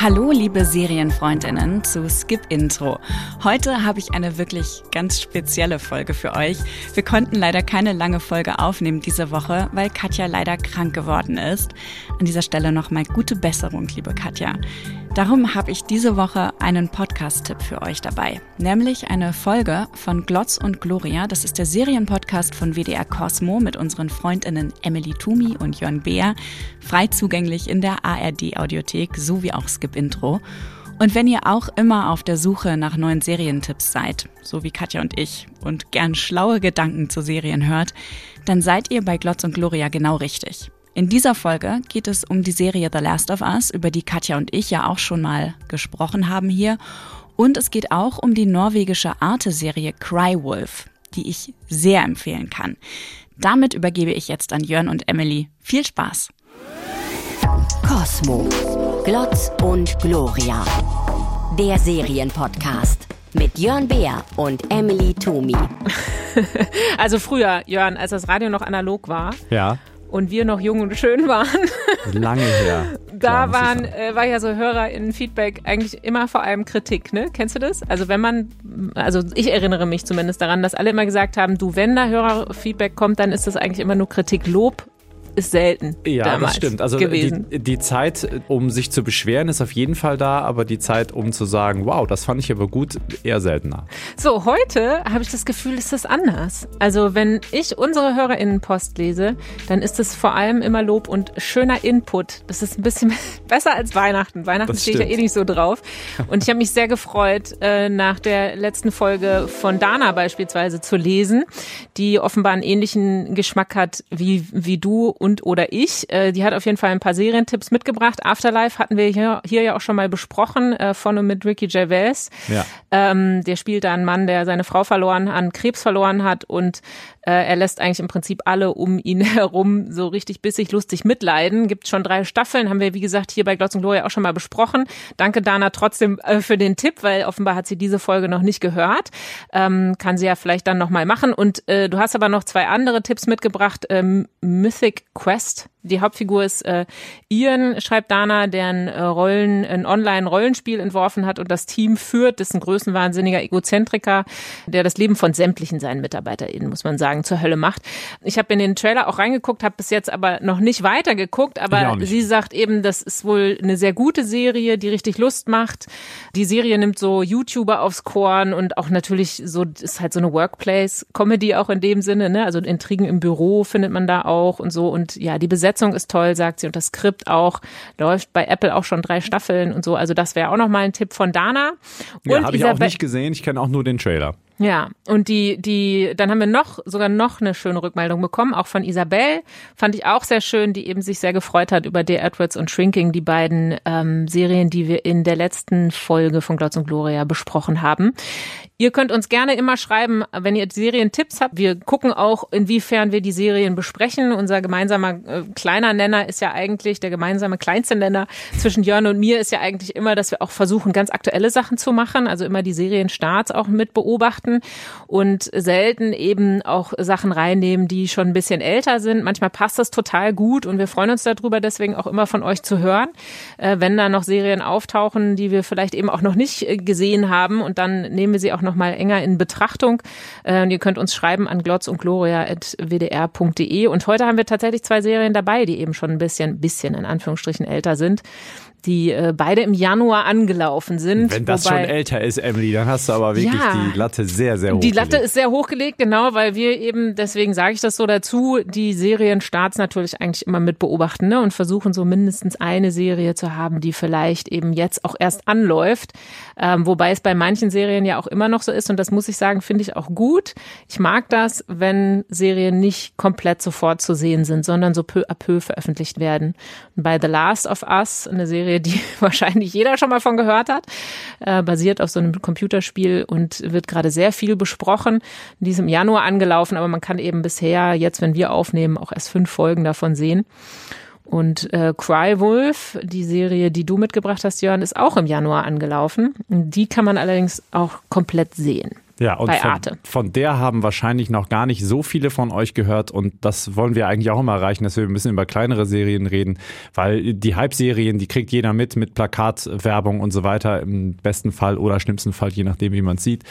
Hallo, liebe Serienfreundinnen zu Skip Intro. Heute habe ich eine wirklich ganz spezielle Folge für euch. Wir konnten leider keine lange Folge aufnehmen diese Woche, weil Katja leider krank geworden ist. An dieser Stelle nochmal gute Besserung, liebe Katja. Darum habe ich diese Woche einen Podcast-Tipp für euch dabei, nämlich eine Folge von Glotz und Gloria. Das ist der Serienpodcast von WDR Cosmo mit unseren Freundinnen Emily Tumi und Jörn Beer, frei zugänglich in der ARD-Audiothek sowie auch Skip Intro. Und wenn ihr auch immer auf der Suche nach neuen Serientipps seid, so wie Katja und ich, und gern schlaue Gedanken zu Serien hört, dann seid ihr bei Glotz und Gloria genau richtig. In dieser Folge geht es um die Serie The Last of Us, über die Katja und ich ja auch schon mal gesprochen haben hier. Und es geht auch um die norwegische Arte-Serie Cry Wolf, die ich sehr empfehlen kann. Damit übergebe ich jetzt an Jörn und Emily. Viel Spaß! Cosmo, Glotz und Gloria. Der Serienpodcast mit Jörn Beer und Emily Tumi. Also früher, Jörn, als das Radio noch analog war. Ja und wir noch jung und schön waren. Lange her. da waren, äh, war ja so HörerInnen-Feedback eigentlich immer vor allem Kritik, ne? Kennst du das? Also wenn man, also ich erinnere mich zumindest daran, dass alle immer gesagt haben, du, wenn da Hörerfeedback kommt, dann ist das eigentlich immer nur Kritik. Lob ist selten. Ja, das stimmt. Also gewesen. Die, die Zeit, um sich zu beschweren, ist auf jeden Fall da, aber die Zeit, um zu sagen, wow, das fand ich aber gut, eher seltener. So, heute habe ich das Gefühl, ist das anders. Also, wenn ich unsere HörerInnenpost lese, dann ist es vor allem immer Lob und schöner Input. Das ist ein bisschen besser als Weihnachten. Weihnachten steht ja eh nicht so drauf. Und ich habe mich sehr gefreut, äh, nach der letzten Folge von Dana beispielsweise zu lesen, die offenbar einen ähnlichen Geschmack hat wie, wie du und und oder ich. Äh, die hat auf jeden Fall ein paar Serientipps mitgebracht. Afterlife hatten wir hier, hier ja auch schon mal besprochen, äh, von und mit Ricky Gervais. Ja. Ähm, der spielt da einen Mann, der seine Frau verloren, an Krebs verloren hat und er lässt eigentlich im Prinzip alle um ihn herum so richtig bissig lustig mitleiden. Gibt schon drei Staffeln, haben wir wie gesagt hier bei Glotz und Gloria auch schon mal besprochen. Danke Dana trotzdem äh, für den Tipp, weil offenbar hat sie diese Folge noch nicht gehört. Ähm, kann sie ja vielleicht dann noch mal machen. Und äh, du hast aber noch zwei andere Tipps mitgebracht. Ähm, Mythic Quest die Hauptfigur ist äh, Ian, schreibt Dana, der ein, äh, Rollen, ein Online-Rollenspiel entworfen hat und das Team führt. Das ist ein größenwahnsinniger Egozentriker, der das Leben von sämtlichen seinen MitarbeiterInnen, muss man sagen, zur Hölle macht. Ich habe in den Trailer auch reingeguckt, habe bis jetzt aber noch nicht weitergeguckt, aber sie sagt eben, das ist wohl eine sehr gute Serie, die richtig Lust macht. Die Serie nimmt so YouTuber aufs Korn und auch natürlich so, ist halt so eine Workplace-Comedy auch in dem Sinne, ne? Also Intrigen im Büro findet man da auch und so und ja, die Besetzung Besetzung ist toll, sagt sie, und das Skript auch. Läuft bei Apple auch schon drei Staffeln und so. Also das wäre auch nochmal ein Tipp von Dana. Und ja, habe ich auch nicht gesehen. Ich kenne auch nur den Trailer. Ja, und die, die, dann haben wir noch, sogar noch eine schöne Rückmeldung bekommen, auch von Isabel. Fand ich auch sehr schön, die eben sich sehr gefreut hat über Dear Edwards und Shrinking, die beiden ähm, Serien, die wir in der letzten Folge von Glotz und Gloria besprochen haben. Ihr könnt uns gerne immer schreiben, wenn ihr Serientipps habt. Wir gucken auch, inwiefern wir die Serien besprechen. Unser gemeinsamer äh, kleiner Nenner ist ja eigentlich, der gemeinsame kleinste Nenner zwischen Jörn und mir ist ja eigentlich immer, dass wir auch versuchen, ganz aktuelle Sachen zu machen. Also immer die Serienstarts auch mit beobachten und selten eben auch Sachen reinnehmen, die schon ein bisschen älter sind. Manchmal passt das total gut und wir freuen uns darüber, deswegen auch immer von euch zu hören, äh, wenn da noch Serien auftauchen, die wir vielleicht eben auch noch nicht äh, gesehen haben und dann nehmen wir sie auch noch mal enger in Betrachtung. Äh, und ihr könnt uns schreiben an glotz und gloria.wdr.de. Und heute haben wir tatsächlich zwei Serien dabei, die eben schon ein bisschen, bisschen in Anführungsstrichen älter sind die äh, beide im Januar angelaufen sind. Wenn das wobei, schon älter ist, Emily, dann hast du aber wirklich ja, die Latte sehr, sehr hoch. Die Latte ist sehr hochgelegt, genau, weil wir eben, deswegen sage ich das so dazu, die Serienstarts natürlich eigentlich immer mit beobachten ne, und versuchen so mindestens eine Serie zu haben, die vielleicht eben jetzt auch erst anläuft. Ähm, wobei es bei manchen Serien ja auch immer noch so ist und das muss ich sagen, finde ich auch gut. Ich mag das, wenn Serien nicht komplett sofort zu sehen sind, sondern so peu à peu veröffentlicht werden. Und bei The Last of Us, eine Serie, Serie, die wahrscheinlich jeder schon mal von gehört hat, äh, basiert auf so einem Computerspiel und wird gerade sehr viel besprochen. In diesem Januar angelaufen, aber man kann eben bisher, jetzt wenn wir aufnehmen, auch erst fünf Folgen davon sehen. Und äh, Cry Wolf, die Serie, die du mitgebracht hast, Jörn, ist auch im Januar angelaufen. Die kann man allerdings auch komplett sehen. Ja, und bei von, Arte. von der haben wahrscheinlich noch gar nicht so viele von euch gehört und das wollen wir eigentlich auch immer erreichen, dass wir ein bisschen über kleinere Serien reden, weil die Hype-Serien, die kriegt jeder mit, mit Plakatwerbung und so weiter, im besten Fall oder schlimmsten Fall, je nachdem, wie man es sieht.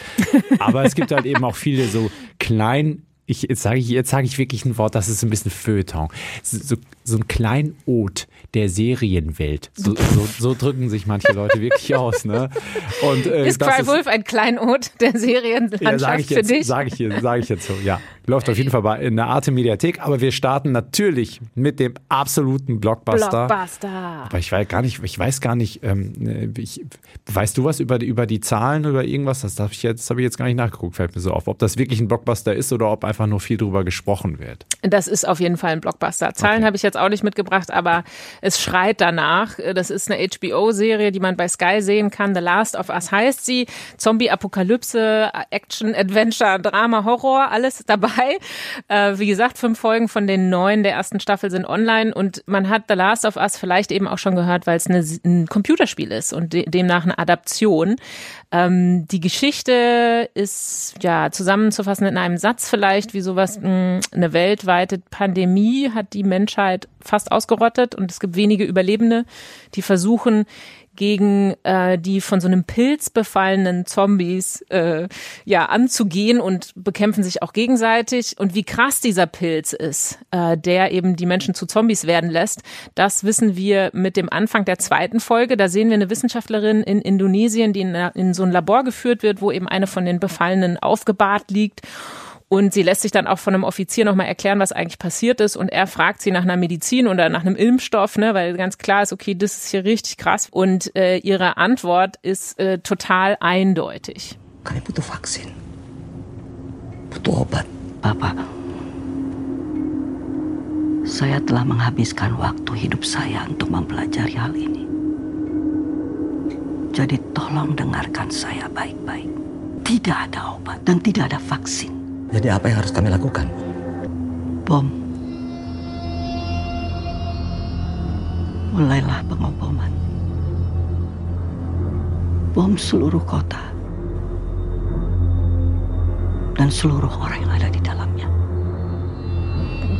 Aber es gibt halt eben auch viele so klein ich, jetzt sage ich, jetzt sage ich wirklich ein Wort, das ist ein bisschen Feuilleton. So, so ein Kleinod der Serienwelt. So, so, so, drücken sich manche Leute wirklich aus. Ne? Und, äh, ist Cry Wolf ein Kleinod der Serienlandschaft ja, für dich? Sage ich, sag ich jetzt so, ja. Läuft auf jeden Fall bei, in der Arte Mediathek, aber wir starten natürlich mit dem absoluten Blockbuster. Blockbuster. Aber ich weiß gar nicht, ich weiß gar nicht, ähm, ich, weißt du was über, über die Zahlen oder irgendwas? Das habe ich jetzt, habe ich jetzt gar nicht nachgeguckt, fällt mir so auf. Ob das wirklich ein Blockbuster ist oder ob einfach nur viel drüber gesprochen wird. Das ist auf jeden Fall ein Blockbuster. Zahlen okay. habe ich jetzt auch nicht mitgebracht, aber es schreit danach. Das ist eine HBO-Serie, die man bei Sky sehen kann. The Last of Us heißt sie. Zombie-Apokalypse, Action, Adventure, Drama, Horror, alles dabei dabei. Äh, wie gesagt, fünf Folgen von den neun der ersten Staffel sind online und man hat The Last of Us vielleicht eben auch schon gehört, weil es ein Computerspiel ist und de demnach eine Adaption. Ähm, die Geschichte ist ja zusammenzufassen in einem Satz vielleicht, wie sowas mh, hm, eine weltweite Pandemie hat die Menschheit fast ausgerottet und es gibt wenige Überlebende, die versuchen gegen äh, die von so einem Pilz befallenen Zombies äh, ja anzugehen und bekämpfen sich auch gegenseitig. Und wie krass dieser Pilz ist, äh, der eben die Menschen zu Zombies werden lässt, das wissen wir mit dem Anfang der zweiten Folge. Da sehen wir eine Wissenschaftlerin in Indonesien, die in, in so ein Labor geführt wird, wo eben eine von den Befallenen aufgebahrt liegt. Und sie lässt sich dann auch von einem Offizier nochmal erklären, was eigentlich passiert ist. Und er fragt sie nach einer Medizin oder nach einem Impfstoff, ne, weil ganz klar ist, okay, das ist hier richtig krass. Und äh, ihre Antwort ist äh, total eindeutig. Bapak, saya telah menghabiskan waktu hidup saya untuk mempelajari hal ini. Jadi tolong dengarkan saya baik-baik. Tidak ada obat dan tidak ada vaksin. Jadi apa yang harus kami lakukan? Bom. Mulailah pengoboman. Bom seluruh kota. Dan seluruh orang yang ada di dalamnya.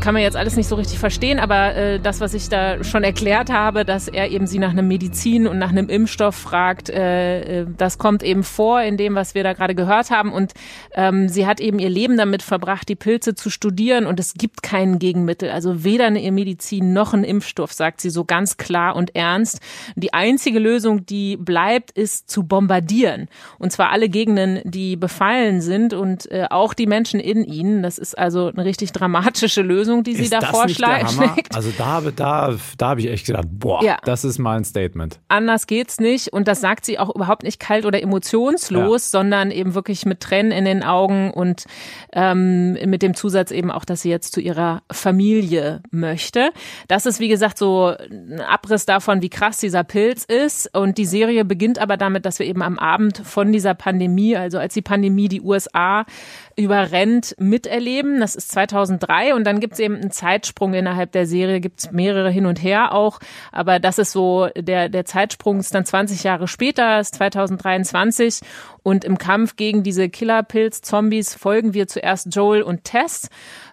Kann man jetzt alles nicht so richtig verstehen, aber äh, das, was ich da schon erklärt habe, dass er eben sie nach einem Medizin und nach einem Impfstoff fragt, äh, äh, das kommt eben vor in dem, was wir da gerade gehört haben. Und ähm, sie hat eben ihr Leben damit verbracht, die Pilze zu studieren und es gibt kein Gegenmittel, also weder eine Medizin noch ein Impfstoff, sagt sie so ganz klar und ernst. Die einzige Lösung, die bleibt, ist zu bombardieren. Und zwar alle Gegenden, die befallen sind und äh, auch die Menschen in ihnen. Das ist also eine richtig dramatische Lösung. Lösung, die sie ist da vorschlägt. Also da, da, da habe ich echt gedacht, boah, ja. das ist mal ein Statement. Anders geht's nicht. Und das sagt sie auch überhaupt nicht kalt oder emotionslos, ja. sondern eben wirklich mit Tränen in den Augen und ähm, mit dem Zusatz eben auch, dass sie jetzt zu ihrer Familie möchte. Das ist, wie gesagt, so ein Abriss davon, wie krass dieser Pilz ist. Und die Serie beginnt aber damit, dass wir eben am Abend von dieser Pandemie, also als die Pandemie die USA überrennt, miterleben. Das ist 2003 und dann gibt es eben einen Zeitsprung innerhalb der Serie, gibt es mehrere hin und her auch, aber das ist so, der, der Zeitsprung ist dann 20 Jahre später, ist 2023 und im Kampf gegen diese Killerpilz-Zombies folgen wir zuerst Joel und Tess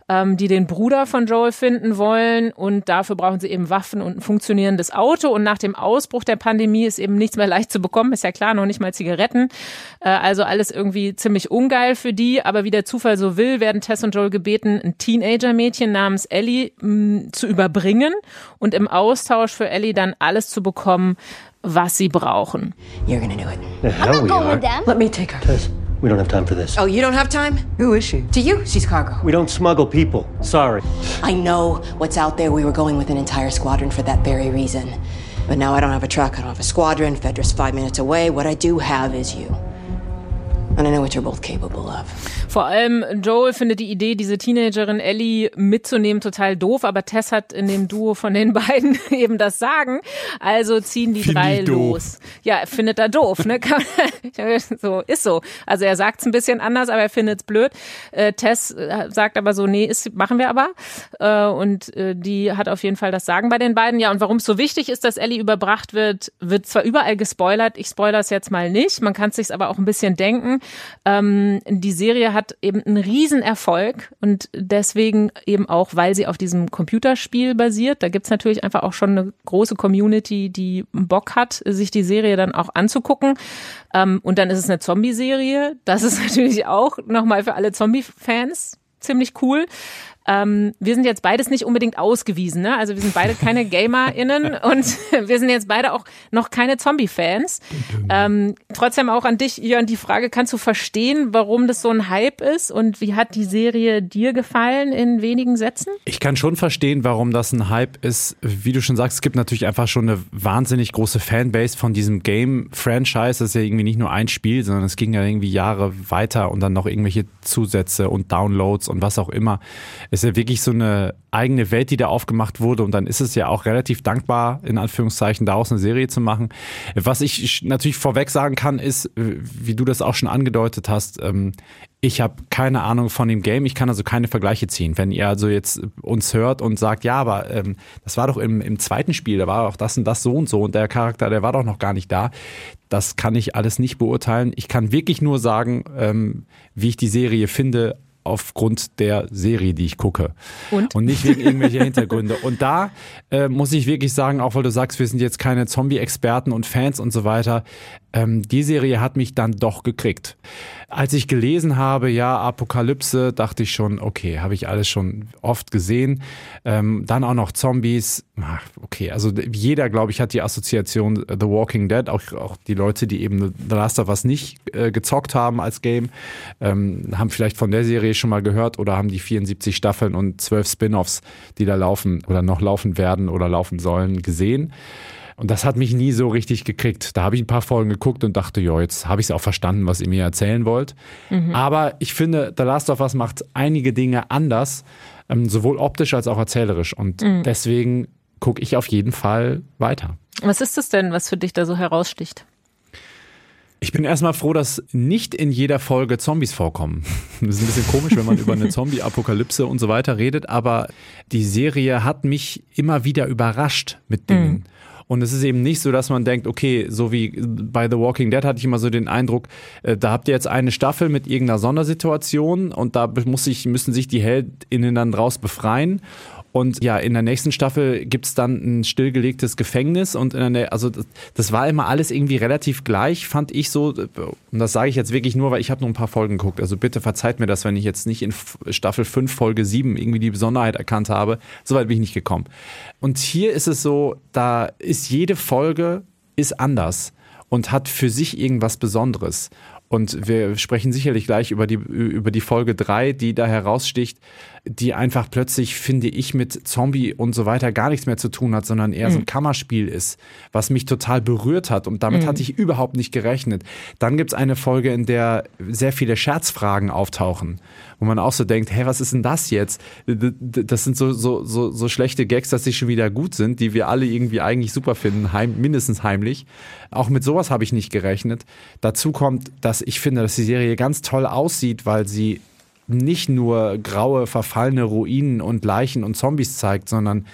ähm, die den Bruder von Joel finden wollen und dafür brauchen sie eben Waffen und ein funktionierendes Auto und nach dem Ausbruch der Pandemie ist eben nichts mehr leicht zu bekommen, ist ja klar, noch nicht mal Zigaretten, äh, also alles irgendwie ziemlich ungeil für die, aber wie der Zufall so will, werden Tess und Joel gebeten, ein Teenager-Mädchen namens Ellie mh, zu überbringen und im Austausch für Ellie dann alles zu bekommen, was sie brauchen. You're gonna do it. The hell I'm not going with them. Let me take her. Tess. We don't have time for this. Oh, you don't have time? Who is she? To you, she's cargo. We don't smuggle people. Sorry. I know what's out there. We were going with an entire squadron for that very reason. But now I don't have a truck, I don't have a squadron. Fedra's five minutes away. What I do have is you. And I know what you're both capable of. Vor allem Joel findet die Idee, diese Teenagerin Ellie mitzunehmen, total doof, aber Tess hat in dem Duo von den beiden eben das Sagen. Also ziehen die Find drei los. Ja, er findet er doof, ne? so, ist so. Also er sagt es ein bisschen anders, aber er findet es blöd. Äh, Tess äh, sagt aber so, nee, ist, machen wir aber. Äh, und äh, die hat auf jeden Fall das Sagen bei den beiden. Ja, und warum es so wichtig ist, dass Ellie überbracht wird, wird zwar überall gespoilert. Ich spoilere es jetzt mal nicht. Man kann es sich aber auch ein bisschen denken. Ähm, die Serie hat eben einen Riesenerfolg und deswegen eben auch, weil sie auf diesem Computerspiel basiert. Da gibt's natürlich einfach auch schon eine große Community, die Bock hat, sich die Serie dann auch anzugucken. Ähm, und dann ist es eine Zombie-Serie. Das ist natürlich auch nochmal für alle Zombie-Fans ziemlich cool. Ähm, wir sind jetzt beides nicht unbedingt ausgewiesen, ne? Also wir sind beide keine GamerInnen und wir sind jetzt beide auch noch keine Zombie-Fans. Ähm, trotzdem auch an dich, Jörn, die Frage, kannst du verstehen, warum das so ein Hype ist und wie hat die Serie dir gefallen in wenigen Sätzen? Ich kann schon verstehen, warum das ein Hype ist. Wie du schon sagst, es gibt natürlich einfach schon eine wahnsinnig große Fanbase von diesem Game-Franchise. Das ist ja irgendwie nicht nur ein Spiel, sondern es ging ja irgendwie Jahre weiter und dann noch irgendwelche Zusätze und Downloads und was auch immer ist ja wirklich so eine eigene Welt, die da aufgemacht wurde. Und dann ist es ja auch relativ dankbar, in Anführungszeichen, daraus eine Serie zu machen. Was ich natürlich vorweg sagen kann, ist, wie du das auch schon angedeutet hast, ähm, ich habe keine Ahnung von dem Game, ich kann also keine Vergleiche ziehen. Wenn ihr also jetzt uns hört und sagt, ja, aber ähm, das war doch im, im zweiten Spiel, da war doch das und das so und so und der Charakter, der war doch noch gar nicht da. Das kann ich alles nicht beurteilen. Ich kann wirklich nur sagen, ähm, wie ich die Serie finde, aufgrund der Serie, die ich gucke. Und? Und nicht wegen irgendwelcher Hintergründe. Und da äh, muss ich wirklich sagen, auch weil du sagst, wir sind jetzt keine Zombie-Experten und Fans und so weiter, ähm, die Serie hat mich dann doch gekriegt. Als ich gelesen habe, ja, Apokalypse, dachte ich schon, okay, habe ich alles schon oft gesehen. Ähm, dann auch noch Zombies. Ach, okay, also jeder, glaube ich, hat die Assoziation The Walking Dead, auch, auch die Leute, die eben The Last of Us nicht äh, gezockt haben als Game, ähm, haben vielleicht von der Serie schon mal gehört oder haben die 74 Staffeln und 12 Spin-offs, die da laufen oder noch laufen werden oder laufen sollen, gesehen. Und das hat mich nie so richtig gekriegt. Da habe ich ein paar Folgen geguckt und dachte, ja, jetzt habe ich es auch verstanden, was ihr mir erzählen wollt. Mhm. Aber ich finde, The Last of Us macht einige Dinge anders, ähm, sowohl optisch als auch erzählerisch. Und mhm. deswegen gucke ich auf jeden Fall weiter. Was ist das denn, was für dich da so heraussticht? Ich bin erstmal froh, dass nicht in jeder Folge Zombies vorkommen. Das ist ein bisschen komisch, wenn man über eine Zombie-Apokalypse und so weiter redet, aber die Serie hat mich immer wieder überrascht mit Dingen. Mhm. Und es ist eben nicht so, dass man denkt, okay, so wie bei The Walking Dead hatte ich immer so den Eindruck, äh, da habt ihr jetzt eine Staffel mit irgendeiner Sondersituation und da muss ich, müssen sich die HeldInnen dann draus befreien. Und ja, in der nächsten Staffel gibt's dann ein stillgelegtes Gefängnis und in der, also das, das, war immer alles irgendwie relativ gleich, fand ich so. Und das sage ich jetzt wirklich nur, weil ich habe nur ein paar Folgen geguckt. Also bitte verzeiht mir das, wenn ich jetzt nicht in Staffel 5, Folge 7 irgendwie die Besonderheit erkannt habe. Soweit bin ich nicht gekommen. Und hier ist es so, da ist jede Folge ist anders und hat für sich irgendwas Besonderes. Und wir sprechen sicherlich gleich über die, über die Folge 3, die da heraussticht, die einfach plötzlich, finde ich, mit Zombie und so weiter gar nichts mehr zu tun hat, sondern eher mhm. so ein mhm. Kammerspiel ist, was mich total berührt hat. Und damit mhm. hatte ich überhaupt nicht gerechnet. Dann gibt's eine Folge, in der sehr viele Scherzfragen auftauchen, wo man auch so denkt, hey, was ist denn das jetzt? Das sind so, so, so, so schlechte Gags, dass sie schon wieder gut sind, die wir alle irgendwie eigentlich super finden, heim, mindestens heimlich. Auch mit sowas habe ich nicht gerechnet. Dazu kommt, dass ich finde, dass die Serie ganz toll aussieht, weil sie nicht nur graue, verfallene Ruinen und Leichen und Zombies zeigt, sondern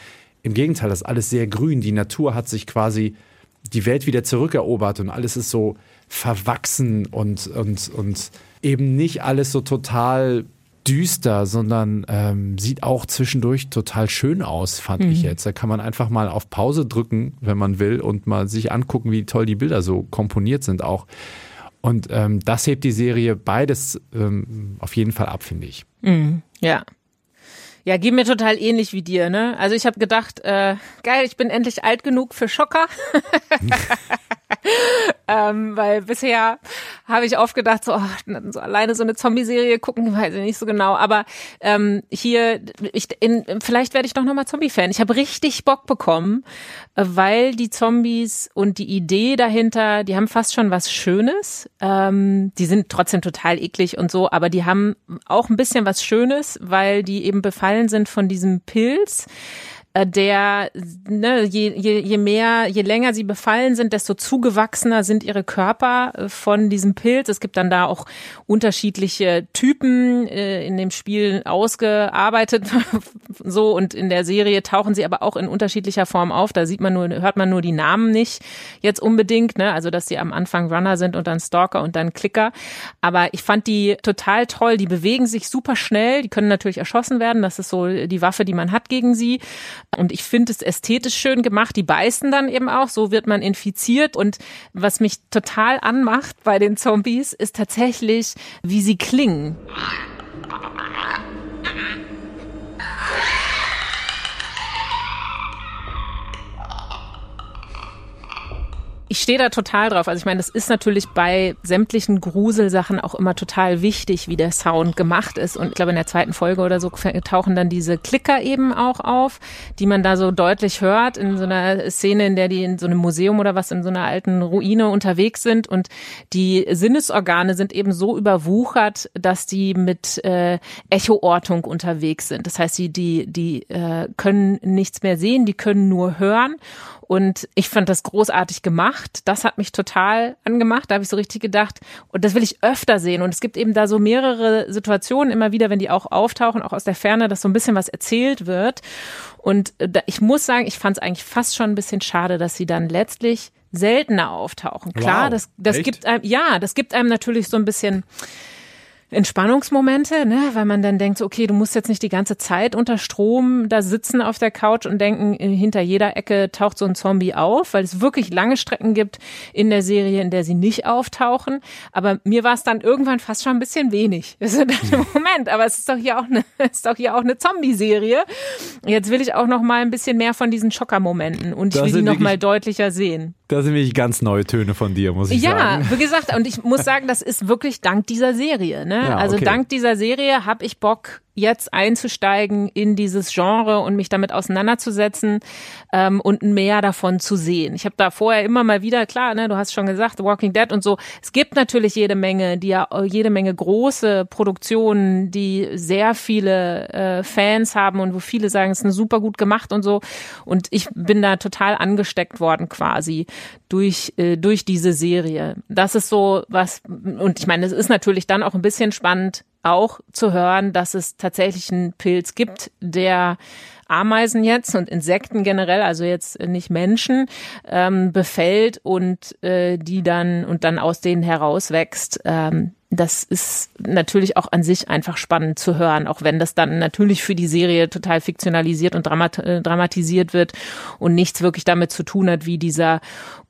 im Gegenteil, das ist alles sehr grün. Die Natur hat sich quasi die Welt wieder zurückerobert und alles ist so verwachsen und, und, und eben nicht alles so total düster, sondern ähm, sieht auch zwischendurch total schön aus, fand mhm. ich jetzt. Da kann man einfach mal auf Pause drücken, wenn man will, und mal sich angucken, wie toll die Bilder so komponiert sind auch. Und ähm, das hebt die Serie beides ähm, auf jeden Fall ab, finde ich. Mhm. Ja. Ja, geht mir total ähnlich wie dir, ne? Also ich habe gedacht, äh, geil, ich bin endlich alt genug für Schocker. ähm, weil bisher habe ich oft gedacht, so, oh, so alleine so eine Zombie-Serie gucken, weiß ich nicht so genau. Aber ähm, hier, ich, in, vielleicht werde ich doch nochmal Zombie-Fan. Ich habe richtig Bock bekommen, weil die Zombies und die Idee dahinter, die haben fast schon was Schönes. Ähm, die sind trotzdem total eklig und so, aber die haben auch ein bisschen was Schönes, weil die eben befallen sind von diesem Pilz der, ne, je, je, je mehr, je länger sie befallen sind, desto zugewachsener sind ihre Körper äh, von diesem Pilz. Es gibt dann da auch unterschiedliche Typen äh, in dem Spiel ausgearbeitet, so und in der Serie tauchen sie aber auch in unterschiedlicher Form auf. Da sieht man nur, hört man nur die Namen nicht jetzt unbedingt, ne? Also dass sie am Anfang Runner sind und dann Stalker und dann Klicker. Aber ich fand die total toll. Die bewegen sich super schnell. Die können natürlich erschossen werden. Das ist so die Waffe, die man hat gegen sie. Und ich finde es ästhetisch schön gemacht. Die beißen dann eben auch. So wird man infiziert. Und was mich total anmacht bei den Zombies, ist tatsächlich, wie sie klingen. Ich stehe da total drauf. Also ich meine, das ist natürlich bei sämtlichen Gruselsachen auch immer total wichtig, wie der Sound gemacht ist. Und ich glaube, in der zweiten Folge oder so tauchen dann diese Klicker eben auch auf, die man da so deutlich hört in so einer Szene, in der die in so einem Museum oder was in so einer alten Ruine unterwegs sind. Und die Sinnesorgane sind eben so überwuchert, dass die mit äh, Echoortung unterwegs sind. Das heißt, die, die, die äh, können nichts mehr sehen, die können nur hören. Und ich fand das großartig gemacht. Das hat mich total angemacht. Da habe ich so richtig gedacht, und das will ich öfter sehen. Und es gibt eben da so mehrere Situationen immer wieder, wenn die auch auftauchen, auch aus der Ferne, dass so ein bisschen was erzählt wird. Und ich muss sagen, ich fand es eigentlich fast schon ein bisschen schade, dass sie dann letztlich seltener auftauchen. Klar, wow, das, das gibt einem, ja, das gibt einem natürlich so ein bisschen Entspannungsmomente, ne, weil man dann denkt, okay, du musst jetzt nicht die ganze Zeit unter Strom da sitzen auf der Couch und denken, äh, hinter jeder Ecke taucht so ein Zombie auf, weil es wirklich lange Strecken gibt in der Serie, in der sie nicht auftauchen. Aber mir war es dann irgendwann fast schon ein bisschen wenig. Moment, aber es ist doch hier auch eine, ist doch hier auch eine Zombie-Serie. Jetzt will ich auch noch mal ein bisschen mehr von diesen Schockermomenten und ich will die noch mal deutlicher sehen. Da sind wirklich ganz neue Töne von dir, muss ich ja, sagen. Ja, wie gesagt, und ich muss sagen, das ist wirklich dank dieser Serie. Ne? Ja, also dank dieser Serie habe ich Bock, jetzt einzusteigen in dieses Genre und mich damit auseinanderzusetzen ähm, und mehr davon zu sehen. Ich habe da vorher immer mal wieder, klar, ne, du hast schon gesagt, The Walking Dead und so. Es gibt natürlich jede Menge, die ja jede Menge große Produktionen, die sehr viele äh, Fans haben und wo viele sagen, es ist eine super gut gemacht und so. Und ich bin da total angesteckt worden quasi durch äh, durch diese Serie. Das ist so was und ich meine, es ist natürlich dann auch ein bisschen spannend auch zu hören, dass es tatsächlich einen Pilz gibt, der Ameisen jetzt und Insekten generell, also jetzt nicht Menschen, ähm, befällt und äh, die dann und dann aus denen herauswächst. Ähm, das ist natürlich auch an sich einfach spannend zu hören, auch wenn das dann natürlich für die Serie total fiktionalisiert und dramat äh, dramatisiert wird und nichts wirklich damit zu tun hat, wie dieser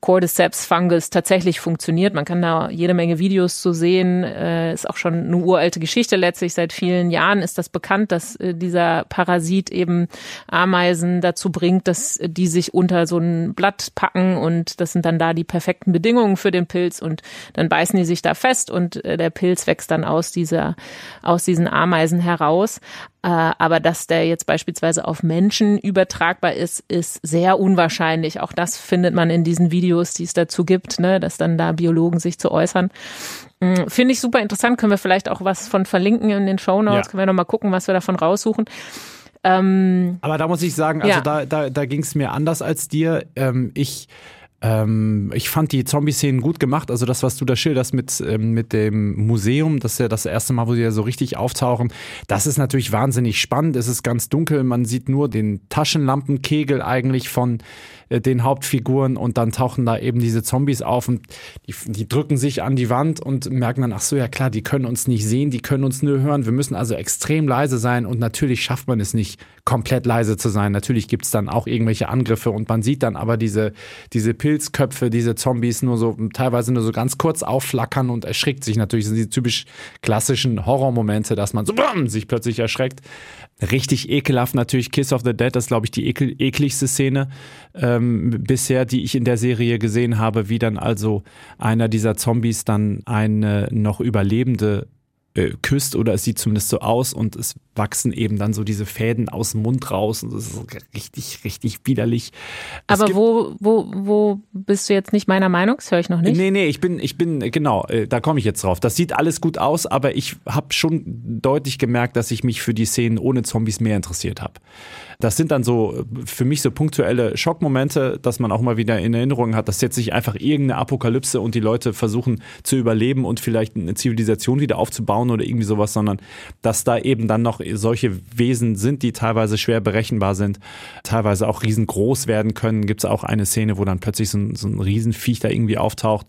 Cordyceps Fungus tatsächlich funktioniert. Man kann da jede Menge Videos zu sehen, äh, ist auch schon eine uralte Geschichte letztlich. Seit vielen Jahren ist das bekannt, dass äh, dieser Parasit eben Ameisen dazu bringt, dass die sich unter so ein Blatt packen und das sind dann da die perfekten Bedingungen für den Pilz und dann beißen die sich da fest und äh, der Pilz wächst dann aus dieser, aus diesen Ameisen heraus. Äh, aber dass der jetzt beispielsweise auf Menschen übertragbar ist, ist sehr unwahrscheinlich. Auch das findet man in diesen Videos, die es dazu gibt, ne, dass dann da Biologen sich zu äußern. Hm, finde ich super interessant. Können wir vielleicht auch was von verlinken in den Show Notes? Ja. Können wir nochmal gucken, was wir davon raussuchen. Ähm, Aber da muss ich sagen, also ja. da, da, da ging es mir anders als dir. Ähm, ich ähm, ich fand die Zombie-Szenen gut gemacht. Also das, was du da schilderst mit, ähm, mit dem Museum, das ist ja das erste Mal, wo sie ja so richtig auftauchen. Das ist natürlich wahnsinnig spannend. Es ist ganz dunkel. Man sieht nur den Taschenlampenkegel eigentlich von den Hauptfiguren und dann tauchen da eben diese Zombies auf und die, die drücken sich an die Wand und merken dann, ach so, ja klar, die können uns nicht sehen, die können uns nur hören. Wir müssen also extrem leise sein und natürlich schafft man es nicht, komplett leise zu sein. Natürlich gibt es dann auch irgendwelche Angriffe und man sieht dann aber diese, diese Pilzköpfe, diese Zombies nur so teilweise nur so ganz kurz aufflackern und erschrickt sich natürlich. Das sind die typisch klassischen Horrormomente, dass man so bam, sich plötzlich erschreckt. Richtig ekelhaft natürlich Kiss of the Dead, das ist glaube ich die ekel, ekligste Szene ähm, bisher, die ich in der Serie gesehen habe, wie dann also einer dieser Zombies dann eine noch überlebende äh, küsst oder es sieht zumindest so aus und es wachsen eben dann so diese Fäden aus dem Mund raus und das ist richtig, richtig widerlich. Es Aber wo, wo, wo bist du jetzt nicht meiner Meinung? Das höre ich noch nicht. Nee, nee, ich bin, ich bin, genau, äh, da komme ich jetzt drauf. Das sieht alles gut aus, aber ich habe schon deutlich gemerkt, dass ich mich für die Szenen ohne Zombies mehr interessiert habe. Das sind dann so für mich so punktuelle Schockmomente, dass man auch mal wieder in Erinnerung hat, dass jetzt nicht einfach irgendeine Apokalypse und die Leute versuchen zu überleben und vielleicht eine Zivilisation wieder aufzubauen oder irgendwie sowas, sondern dass da eben dann noch solche Wesen sind, die teilweise schwer berechenbar sind, teilweise auch riesengroß werden können. Gibt es auch eine Szene, wo dann plötzlich so ein, so ein Riesenviech da irgendwie auftaucht.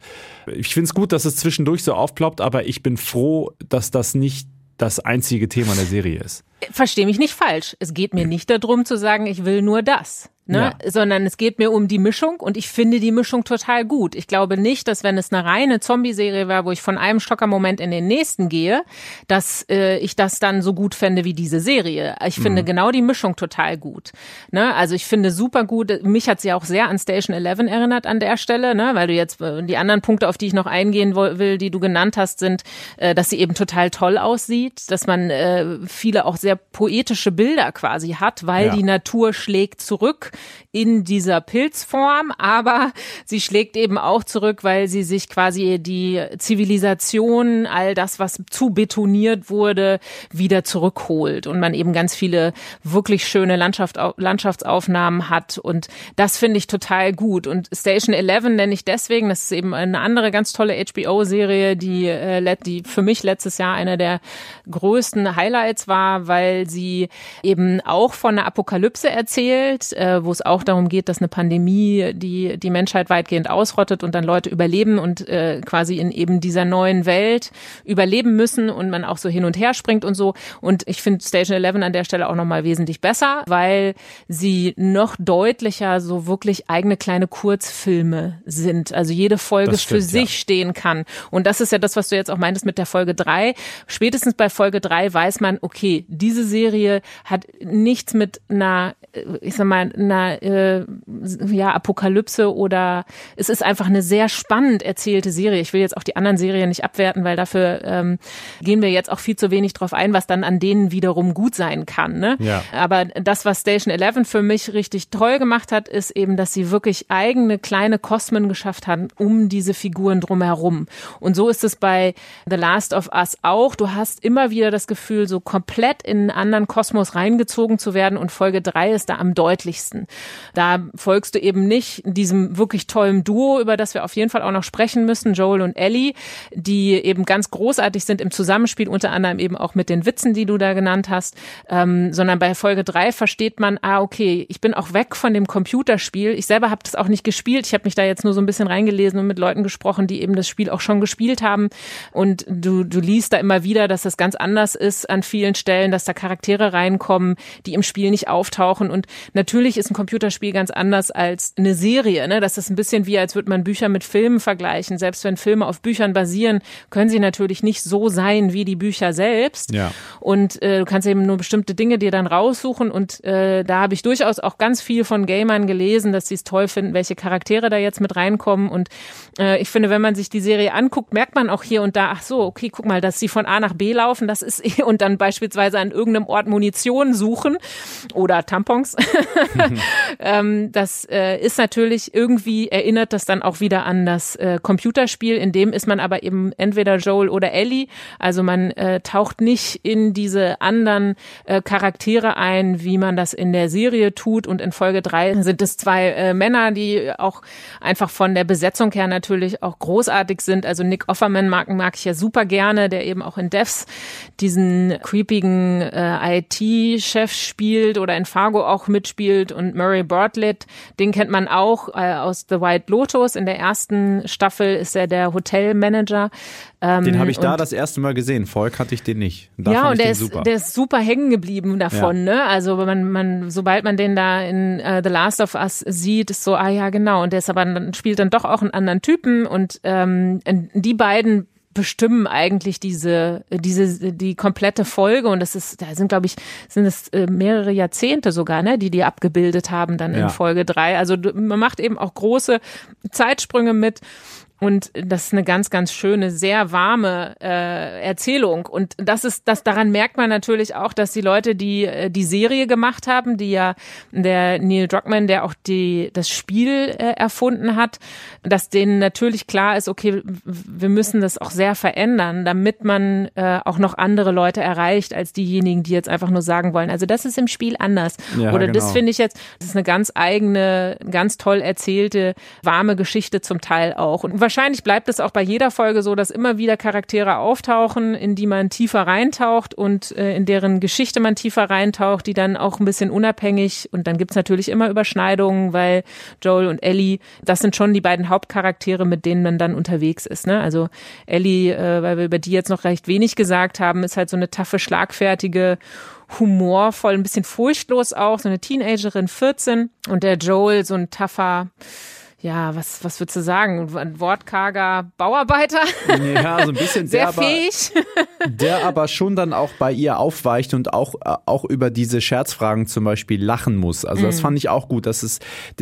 Ich finde es gut, dass es zwischendurch so aufploppt, aber ich bin froh, dass das nicht das einzige Thema der Serie ist. Verstehe mich nicht falsch. Es geht mir nicht darum zu sagen, ich will nur das ne? Ja. sondern es geht mir um die Mischung und ich finde die Mischung total gut. Ich glaube nicht, dass wenn es eine reine Zombie-Serie war, wo ich von einem Stockermoment in den nächsten gehe, dass äh, ich das dann so gut fände wie diese Serie. Ich finde mhm. genau die Mischung total gut. Ne? Also ich finde super gut, mich hat sie auch sehr an Station 11 erinnert an der Stelle, ne? weil du jetzt äh, die anderen Punkte, auf die ich noch eingehen will, die du genannt hast, sind, äh, dass sie eben total toll aussieht, dass man äh, viele auch sehr poetische Bilder quasi hat, weil ja. die Natur schlägt zurück in dieser Pilzform, aber sie schlägt eben auch zurück, weil sie sich quasi die Zivilisation, all das, was zu betoniert wurde, wieder zurückholt und man eben ganz viele wirklich schöne Landschaft, Landschaftsaufnahmen hat. Und das finde ich total gut. Und Station 11 nenne ich deswegen, das ist eben eine andere ganz tolle HBO-Serie, die, äh, die für mich letztes Jahr eine der größten Highlights war, weil sie eben auch von einer Apokalypse erzählt, äh, wo es auch darum geht, dass eine Pandemie die, die Menschheit weitgehend ausrottet und dann Leute überleben und äh, quasi in eben dieser neuen Welt überleben müssen und man auch so hin und her springt und so. Und ich finde Station 11 an der Stelle auch nochmal wesentlich besser, weil sie noch deutlicher so wirklich eigene kleine Kurzfilme sind. Also jede Folge stimmt, für sich ja. stehen kann. Und das ist ja das, was du jetzt auch meintest mit der Folge drei. Spätestens bei Folge drei weiß man, okay, diese Serie hat nichts mit einer, ich sag mal, einer äh, ja, Apokalypse oder es ist einfach eine sehr spannend erzählte Serie. Ich will jetzt auch die anderen Serien nicht abwerten, weil dafür ähm, gehen wir jetzt auch viel zu wenig drauf ein, was dann an denen wiederum gut sein kann. Ne? Ja. Aber das, was Station 11 für mich richtig toll gemacht hat, ist eben, dass sie wirklich eigene kleine Kosmen geschafft haben um diese Figuren drumherum. Und so ist es bei The Last of Us auch. Du hast immer wieder das Gefühl, so komplett in einen anderen Kosmos reingezogen zu werden und Folge 3 ist da am deutlichsten. Da folgst du eben nicht diesem wirklich tollen Duo, über das wir auf jeden Fall auch noch sprechen müssen, Joel und Ellie, die eben ganz großartig sind im Zusammenspiel, unter anderem eben auch mit den Witzen, die du da genannt hast, ähm, sondern bei Folge drei versteht man, ah, okay, ich bin auch weg von dem Computerspiel. Ich selber habe das auch nicht gespielt. Ich habe mich da jetzt nur so ein bisschen reingelesen und mit Leuten gesprochen, die eben das Spiel auch schon gespielt haben. Und du, du liest da immer wieder, dass das ganz anders ist an vielen Stellen, dass da Charaktere reinkommen, die im Spiel nicht auftauchen. Und natürlich ist ein Computerspiel ganz anders als eine Serie. Ne? Das ist ein bisschen wie, als würde man Bücher mit Filmen vergleichen. Selbst wenn Filme auf Büchern basieren, können sie natürlich nicht so sein wie die Bücher selbst. Ja. Und äh, du kannst eben nur bestimmte Dinge dir dann raussuchen. Und äh, da habe ich durchaus auch ganz viel von Gamern gelesen, dass sie es toll finden, welche Charaktere da jetzt mit reinkommen. Und äh, ich finde, wenn man sich die Serie anguckt, merkt man auch hier und da, ach so, okay, guck mal, dass sie von A nach B laufen, das ist und dann beispielsweise an irgendeinem Ort Munition suchen oder Tampons. ähm, das äh, ist natürlich irgendwie, erinnert das dann auch wieder an das äh, Computerspiel, in dem ist man aber eben entweder Joel oder Ellie. Also man äh, taucht nicht in diese anderen äh, Charaktere ein, wie man das in der Serie tut. Und in Folge drei sind es zwei äh, Männer, die auch einfach von der Besetzung her natürlich auch großartig sind. Also Nick Offerman mag, mag ich ja super gerne, der eben auch in Devs diesen creepigen äh, IT-Chef spielt oder in Fargo auch mitspielt und Murray Bartlett, den kennt man auch äh, aus The White Lotus. In der ersten Staffel ist er der Hotelmanager. Ähm, den habe ich da das erste Mal gesehen. Volk hatte ich den nicht. Da ja, und der ist, super. der ist super hängen geblieben davon. Ja. Ne? Also man, man, sobald man den da in uh, The Last of Us sieht, ist so, ah ja, genau. Und der ist aber spielt dann doch auch einen anderen Typen. Und ähm, die beiden bestimmen eigentlich diese, diese, die komplette Folge und das ist, da sind glaube ich, sind es äh, mehrere Jahrzehnte sogar, ne, die die abgebildet haben dann ja. in Folge drei. Also man macht eben auch große Zeitsprünge mit Und das ist eine ganz, ganz schöne, sehr warme äh, Erzählung. Und das ist, das daran merkt man natürlich auch, dass die Leute, die äh, die Serie gemacht haben, die ja der Neil Druckmann, der auch die das Spiel äh, erfunden hat, dass denen natürlich klar ist, okay, wir müssen das auch sehr verändern, damit man äh, auch noch andere Leute erreicht als diejenigen, die jetzt einfach nur sagen wollen, also das ist im Spiel anders. Ja, Oder genau. das finde ich jetzt, das ist eine ganz eigene, ganz toll erzählte, warme Geschichte zum Teil auch. Und wahrscheinlich bleibt es auch bei jeder Folge so, dass immer wieder Charaktere auftauchen, in die man tiefer reintaucht und äh, in deren Geschichte man tiefer reintaucht, die dann auch ein bisschen unabhängig und dann gibt's natürlich immer Überschneidungen, weil Joel und Ellie, das sind schon die beiden Hauptcharaktere, mit denen man dann unterwegs ist. Ne? Also Ellie, äh, weil wir über die jetzt noch recht wenig gesagt haben, ist halt so eine taffe, schlagfertige humorvoll, ein bisschen furchtlos auch, so eine Teenagerin, 14 und der Joel so ein taffer ja, was, was würdest du sagen? Ein wortkarger Bauarbeiter? Ja, so ein bisschen sehr der fähig. Der aber schon dann auch bei ihr aufweicht und auch, auch über diese Scherzfragen zum Beispiel lachen muss. Also das mhm. fand ich auch gut, dass es,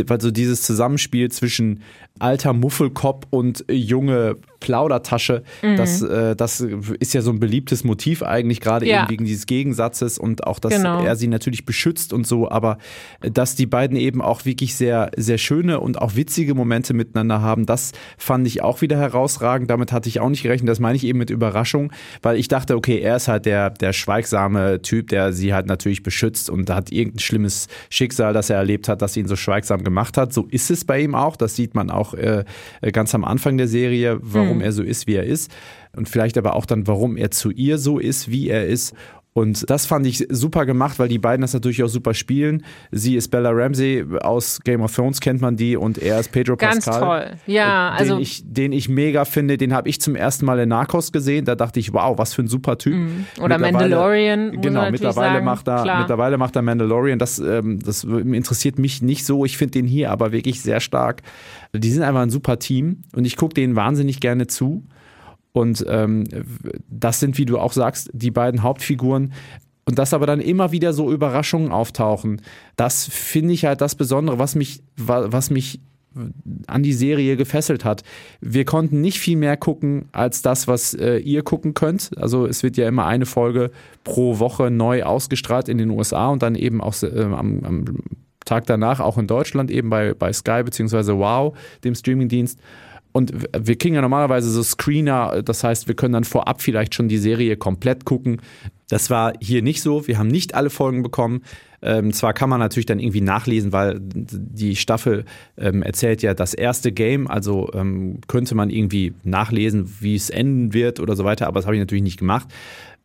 also dieses Zusammenspiel zwischen alter Muffelkopf und junge Plaudertasche, mhm. das, äh, das ist ja so ein beliebtes Motiv eigentlich, gerade ja. eben wegen dieses Gegensatzes und auch, dass genau. er sie natürlich beschützt und so, aber dass die beiden eben auch wirklich sehr, sehr schöne und auch witzige Momente miteinander haben, das fand ich auch wieder herausragend. Damit hatte ich auch nicht gerechnet, das meine ich eben mit Überraschung, weil ich dachte, okay, er ist halt der, der schweigsame Typ, der sie halt natürlich beschützt und hat irgendein schlimmes Schicksal, das er erlebt hat, das ihn so schweigsam gemacht hat. So ist es bei ihm auch, das sieht man auch äh, ganz am Anfang der Serie, warum warum mhm. er so ist, wie er ist. Und vielleicht aber auch dann, warum er zu ihr so ist, wie er ist. Und das fand ich super gemacht, weil die beiden das natürlich auch super spielen. Sie ist Bella Ramsey, aus Game of Thrones kennt man die und er ist Pedro Ganz Pascal. Ganz toll, ja. Den also ich, den ich mega finde, den habe ich zum ersten Mal in Narcos gesehen. Da dachte ich, wow, was für ein super Typ. Mhm. Oder Mandalorian. Genau, mittlerweile sagen. macht er, mittlerweile macht er Mandalorian. Das, ähm, das interessiert mich nicht so. Ich finde den hier aber wirklich sehr stark. Die sind einfach ein super Team und ich gucke denen wahnsinnig gerne zu. Und ähm, das sind, wie du auch sagst, die beiden Hauptfiguren. Und dass aber dann immer wieder so Überraschungen auftauchen, das finde ich halt das Besondere, was mich, was mich an die Serie gefesselt hat. Wir konnten nicht viel mehr gucken als das, was äh, ihr gucken könnt. Also es wird ja immer eine Folge pro Woche neu ausgestrahlt in den USA und dann eben auch äh, am, am, Tag danach auch in Deutschland eben bei, bei Sky bzw. Wow, dem Streamingdienst. Und wir kriegen ja normalerweise so Screener, das heißt, wir können dann vorab vielleicht schon die Serie komplett gucken. Das war hier nicht so. Wir haben nicht alle Folgen bekommen. Ähm, zwar kann man natürlich dann irgendwie nachlesen, weil die Staffel ähm, erzählt ja das erste Game, also ähm, könnte man irgendwie nachlesen, wie es enden wird oder so weiter, aber das habe ich natürlich nicht gemacht.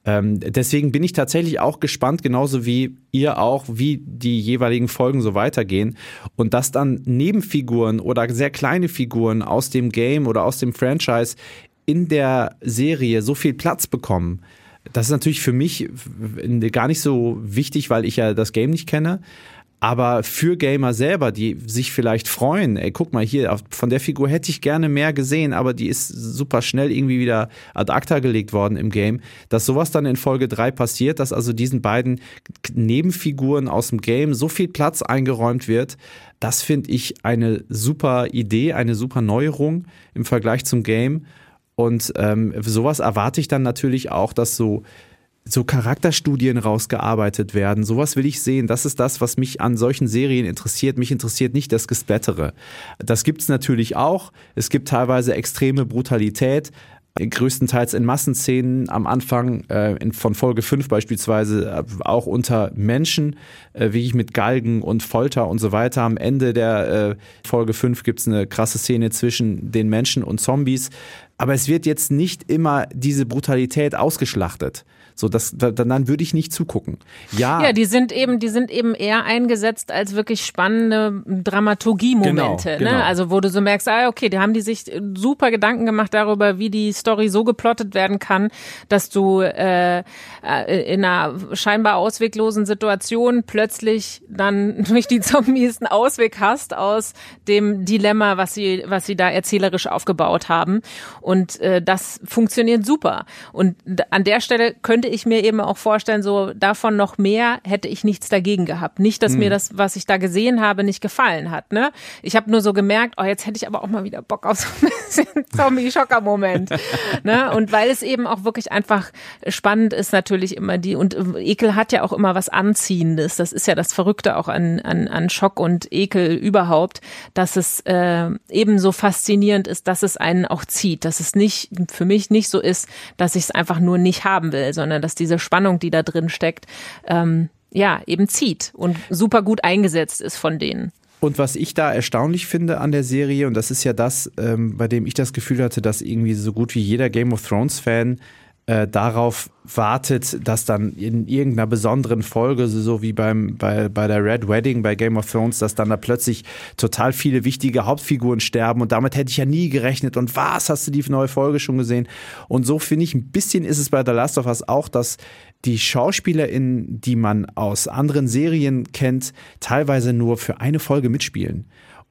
Ähm, deswegen bin ich tatsächlich auch gespannt, genauso wie ihr auch, wie die jeweiligen Folgen so weitergehen. Und dass dann Nebenfiguren oder sehr kleine Figuren aus dem Game oder aus dem Franchise in der Serie so viel Platz bekommen. Das ist natürlich für mich gar nicht so wichtig, weil ich ja das Game nicht kenne. Aber für Gamer selber, die sich vielleicht freuen, ey, guck mal hier, von der Figur hätte ich gerne mehr gesehen, aber die ist super schnell irgendwie wieder ad acta gelegt worden im Game, dass sowas dann in Folge 3 passiert, dass also diesen beiden Nebenfiguren aus dem Game so viel Platz eingeräumt wird, das finde ich eine super Idee, eine super Neuerung im Vergleich zum Game. Und ähm, sowas erwarte ich dann natürlich auch, dass so so Charakterstudien rausgearbeitet werden. Sowas will ich sehen. Das ist das, was mich an solchen Serien interessiert. Mich interessiert nicht das Gesplättere. Das gibt's natürlich auch. Es gibt teilweise extreme Brutalität, größtenteils in Massenszenen am Anfang äh, in, von Folge 5 beispielsweise äh, auch unter Menschen, äh, wie ich mit Galgen und Folter und so weiter. Am Ende der äh, Folge 5 gibt's eine krasse Szene zwischen den Menschen und Zombies. Aber es wird jetzt nicht immer diese Brutalität ausgeschlachtet. So, das, dann, dann würde ich nicht zugucken. Ja. Ja, die sind eben, die sind eben eher eingesetzt als wirklich spannende Dramaturgie-Momente. Genau, ne? genau. Also, wo du so merkst, ah, okay, die haben die sich super Gedanken gemacht darüber, wie die Story so geplottet werden kann, dass du äh, äh in einer scheinbar ausweglosen Situation plötzlich dann durch die Zombies einen Ausweg hast aus dem Dilemma, was sie, was sie da erzählerisch aufgebaut haben. Und äh, das funktioniert super. Und an der Stelle könnte könnte ich mir eben auch vorstellen, so davon noch mehr hätte ich nichts dagegen gehabt. Nicht, dass hm. mir das, was ich da gesehen habe, nicht gefallen hat. Ne? Ich habe nur so gemerkt, oh, jetzt hätte ich aber auch mal wieder Bock auf so ein bisschen Zombie-Schocker-Moment. ne? Und weil es eben auch wirklich einfach spannend ist, natürlich immer die, und Ekel hat ja auch immer was Anziehendes. Das ist ja das Verrückte auch an, an, an Schock und Ekel überhaupt, dass es äh, eben so faszinierend ist, dass es einen auch zieht, dass es nicht, für mich nicht so ist, dass ich es einfach nur nicht haben will, sondern dass diese Spannung, die da drin steckt, ähm, ja, eben zieht und super gut eingesetzt ist von denen. Und was ich da erstaunlich finde an der Serie, und das ist ja das, ähm, bei dem ich das Gefühl hatte, dass irgendwie so gut wie jeder Game of Thrones-Fan äh, darauf wartet, dass dann in irgendeiner besonderen Folge, so wie beim, bei, bei der Red Wedding bei Game of Thrones, dass dann da plötzlich total viele wichtige Hauptfiguren sterben und damit hätte ich ja nie gerechnet und was, hast du die neue Folge schon gesehen? Und so finde ich, ein bisschen ist es bei The Last of Us auch, dass die SchauspielerInnen, die man aus anderen Serien kennt, teilweise nur für eine Folge mitspielen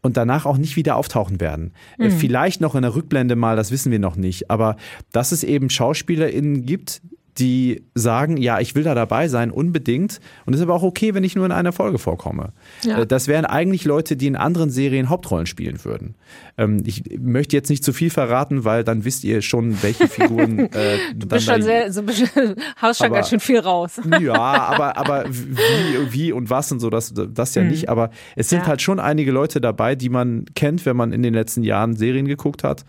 und danach auch nicht wieder auftauchen werden. Mhm. Vielleicht noch in der Rückblende mal, das wissen wir noch nicht. Aber dass es eben SchauspielerInnen gibt, die sagen, ja, ich will da dabei sein, unbedingt. Und es ist aber auch okay, wenn ich nur in einer Folge vorkomme. Ja. Äh, das wären eigentlich Leute, die in anderen Serien Hauptrollen spielen würden. Ähm, ich möchte jetzt nicht zu viel verraten, weil dann wisst ihr schon, welche Figuren. Äh, du bist schon sehr, so haust schon ganz schön viel raus. ja, aber, aber wie, wie und was und so, das, das ja mhm. nicht. Aber es sind ja. halt schon einige Leute dabei, die man kennt, wenn man in den letzten Jahren Serien geguckt hat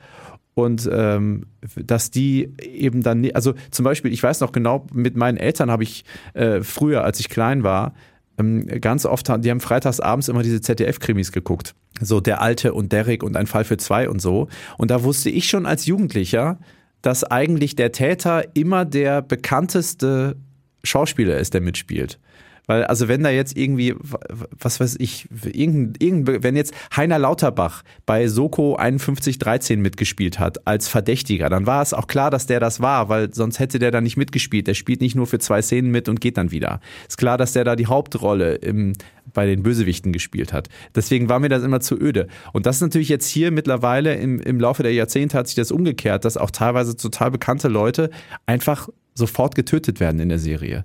und ähm, dass die eben dann, also zum Beispiel, ich weiß noch genau, mit meinen Eltern habe ich äh, früher, als ich klein war, ähm, ganz oft, die haben freitags abends immer diese ZDF-Krimis geguckt. So Der Alte und Derek und ein Fall für zwei und so. Und da wusste ich schon als Jugendlicher, dass eigentlich der Täter immer der bekannteste Schauspieler ist, der mitspielt. Weil, also wenn da jetzt irgendwie, was weiß ich, irgendein, irgendein, wenn jetzt Heiner Lauterbach bei Soko 5113 mitgespielt hat als Verdächtiger, dann war es auch klar, dass der das war, weil sonst hätte der da nicht mitgespielt. Der spielt nicht nur für zwei Szenen mit und geht dann wieder. Ist klar, dass der da die Hauptrolle im, bei den Bösewichten gespielt hat. Deswegen war mir das immer zu öde. Und das ist natürlich jetzt hier mittlerweile im, im Laufe der Jahrzehnte hat sich das umgekehrt, dass auch teilweise total bekannte Leute einfach sofort getötet werden in der Serie.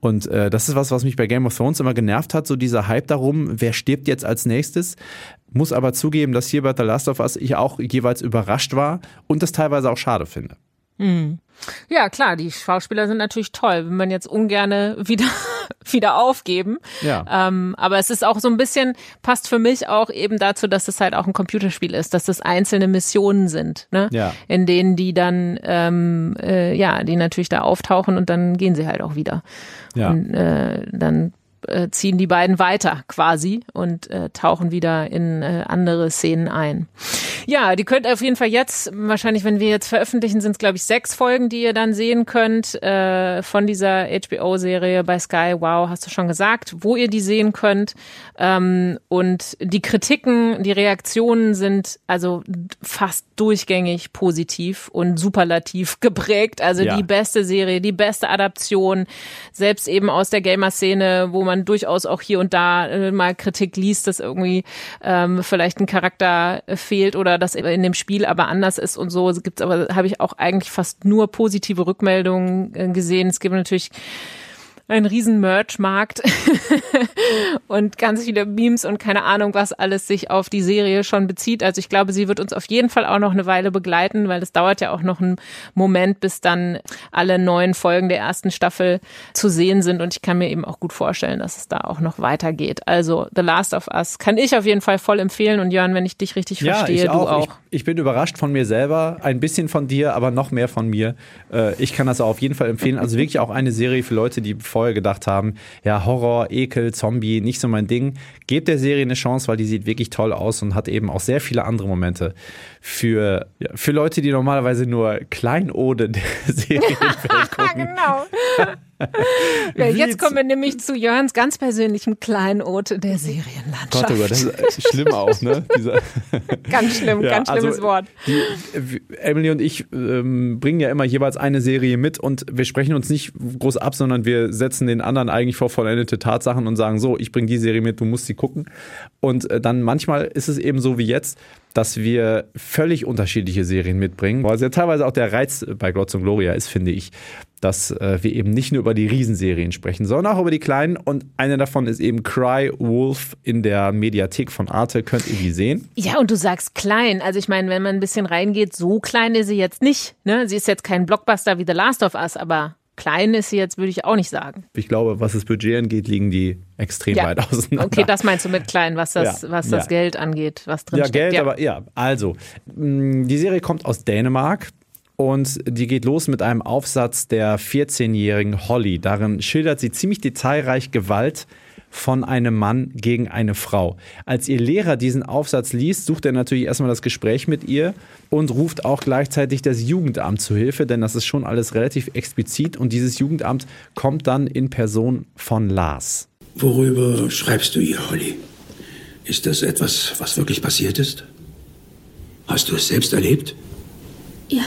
Und äh, das ist was, was mich bei Game of Thrones immer genervt hat, so dieser Hype darum, wer stirbt jetzt als nächstes. Muss aber zugeben, dass hier bei The Last of Us ich auch jeweils überrascht war und das teilweise auch schade finde. Mhm. Ja, klar, die Schauspieler sind natürlich toll, wenn man jetzt ungerne wieder wieder aufgeben. Ja. Ähm, aber es ist auch so ein bisschen, passt für mich auch eben dazu, dass es halt auch ein Computerspiel ist, dass das einzelne Missionen sind, ne? Ja. In denen die dann, ähm, äh, ja, die natürlich da auftauchen und dann gehen sie halt auch wieder. Ja. Und äh, dann äh, ziehen die beiden weiter quasi und äh, tauchen wieder in äh, andere Szenen ein. Ja, die könnt auf jeden Fall jetzt, wahrscheinlich, wenn wir jetzt veröffentlichen, sind es, glaube ich, sechs Folgen, die ihr dann sehen könnt äh, von dieser HBO-Serie bei Sky. Wow, hast du schon gesagt, wo ihr die sehen könnt. Ähm, und die Kritiken, die Reaktionen sind also fast durchgängig positiv und superlativ geprägt. Also ja. die beste Serie, die beste Adaption, selbst eben aus der Gamer-Szene, wo man durchaus auch hier und da äh, mal Kritik liest, dass irgendwie ähm, vielleicht ein Charakter fehlt oder das in dem Spiel aber anders ist und so. Es gibt aber, habe ich auch eigentlich fast nur positive Rückmeldungen äh, gesehen. Es gibt natürlich ein riesen Merch-Markt und ganz viele Memes und keine Ahnung, was alles sich auf die Serie schon bezieht. Also ich glaube, sie wird uns auf jeden Fall auch noch eine Weile begleiten, weil es dauert ja auch noch einen Moment, bis dann alle neuen Folgen der ersten Staffel zu sehen sind. Und ich kann mir eben auch gut vorstellen, dass es da auch noch weitergeht. Also The Last of Us kann ich auf jeden Fall voll empfehlen. Und Jörn, wenn ich dich richtig ja, verstehe, du auch. Ich, ich, bin überrascht von mir selber, ein bisschen von dir, aber noch mehr von mir. Äh, ich kann das auch auf jeden Fall empfehlen. Also wirklich auch eine Serie für Leute, die vor vorher gedacht haben, ja, Horror, Ekel, Zombie, nicht so mein Ding. Gebt der Serie eine Chance, weil die sieht wirklich toll aus und hat eben auch sehr viele andere Momente. Für, ja, für Leute, die normalerweise nur Kleinode der Serienwelt gucken. genau. ja, jetzt kommen wir nämlich zu Jörns ganz persönlichem Kleinod der Serienlandschaft. Gott, oh Gott, das ist schlimm auch, ne? ganz schlimm, ja, ganz schlimmes also Wort. Die, Emily und ich ähm, bringen ja immer jeweils eine Serie mit und wir sprechen uns nicht groß ab, sondern wir setzen den anderen eigentlich vor vollendete Tatsachen und sagen so, ich bringe die Serie mit, du musst sie gucken. Und äh, dann manchmal ist es eben so wie jetzt, dass wir völlig unterschiedliche Serien mitbringen. Was ja teilweise auch der Reiz bei Glotz und Gloria ist, finde ich, dass äh, wir eben nicht nur über die Riesenserien sprechen, sondern auch über die kleinen. Und eine davon ist eben Cry Wolf in der Mediathek von Arte. Könnt ihr die sehen? Ja, und du sagst klein. Also ich meine, wenn man ein bisschen reingeht, so klein ist sie jetzt nicht. Ne? Sie ist jetzt kein Blockbuster wie The Last of Us, aber klein ist sie jetzt, würde ich auch nicht sagen. Ich glaube, was das Budget angeht, liegen die extrem ja. weit auseinander. Okay, das meinst du mit klein, was das, ja. was das ja. Geld angeht, was drin ja, steckt. Geld, ja, Geld, aber ja, also, die Serie kommt aus Dänemark. Und die geht los mit einem Aufsatz der 14-jährigen Holly. Darin schildert sie ziemlich detailreich Gewalt von einem Mann gegen eine Frau. Als ihr Lehrer diesen Aufsatz liest, sucht er natürlich erstmal das Gespräch mit ihr und ruft auch gleichzeitig das Jugendamt zu Hilfe, denn das ist schon alles relativ explizit und dieses Jugendamt kommt dann in Person von Lars. Worüber schreibst du ihr, Holly? Ist das etwas, was wirklich passiert ist? Hast du es selbst erlebt? Ja.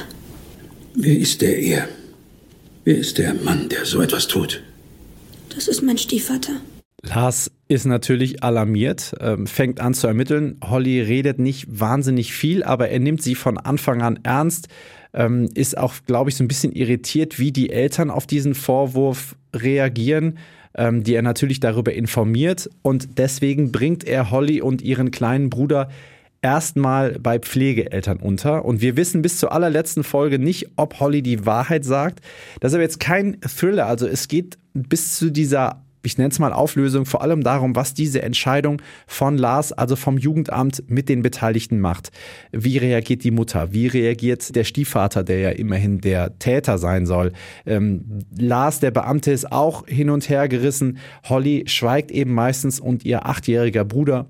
Wer ist der er? Wer ist der Mann, der so etwas tut? Das ist mein Stiefvater. Lars ist natürlich alarmiert, ähm, fängt an zu ermitteln. Holly redet nicht wahnsinnig viel, aber er nimmt sie von Anfang an ernst, ähm, ist auch, glaube ich, so ein bisschen irritiert, wie die Eltern auf diesen Vorwurf reagieren, ähm, die er natürlich darüber informiert. Und deswegen bringt er Holly und ihren kleinen Bruder erstmal bei Pflegeeltern unter. Und wir wissen bis zur allerletzten Folge nicht, ob Holly die Wahrheit sagt. Das ist aber jetzt kein Thriller. Also es geht bis zu dieser ich nenne es mal Auflösung, vor allem darum, was diese Entscheidung von Lars, also vom Jugendamt mit den Beteiligten macht. Wie reagiert die Mutter? Wie reagiert der Stiefvater, der ja immerhin der Täter sein soll? Ähm, Lars, der Beamte, ist auch hin und her gerissen. Holly schweigt eben meistens und ihr achtjähriger Bruder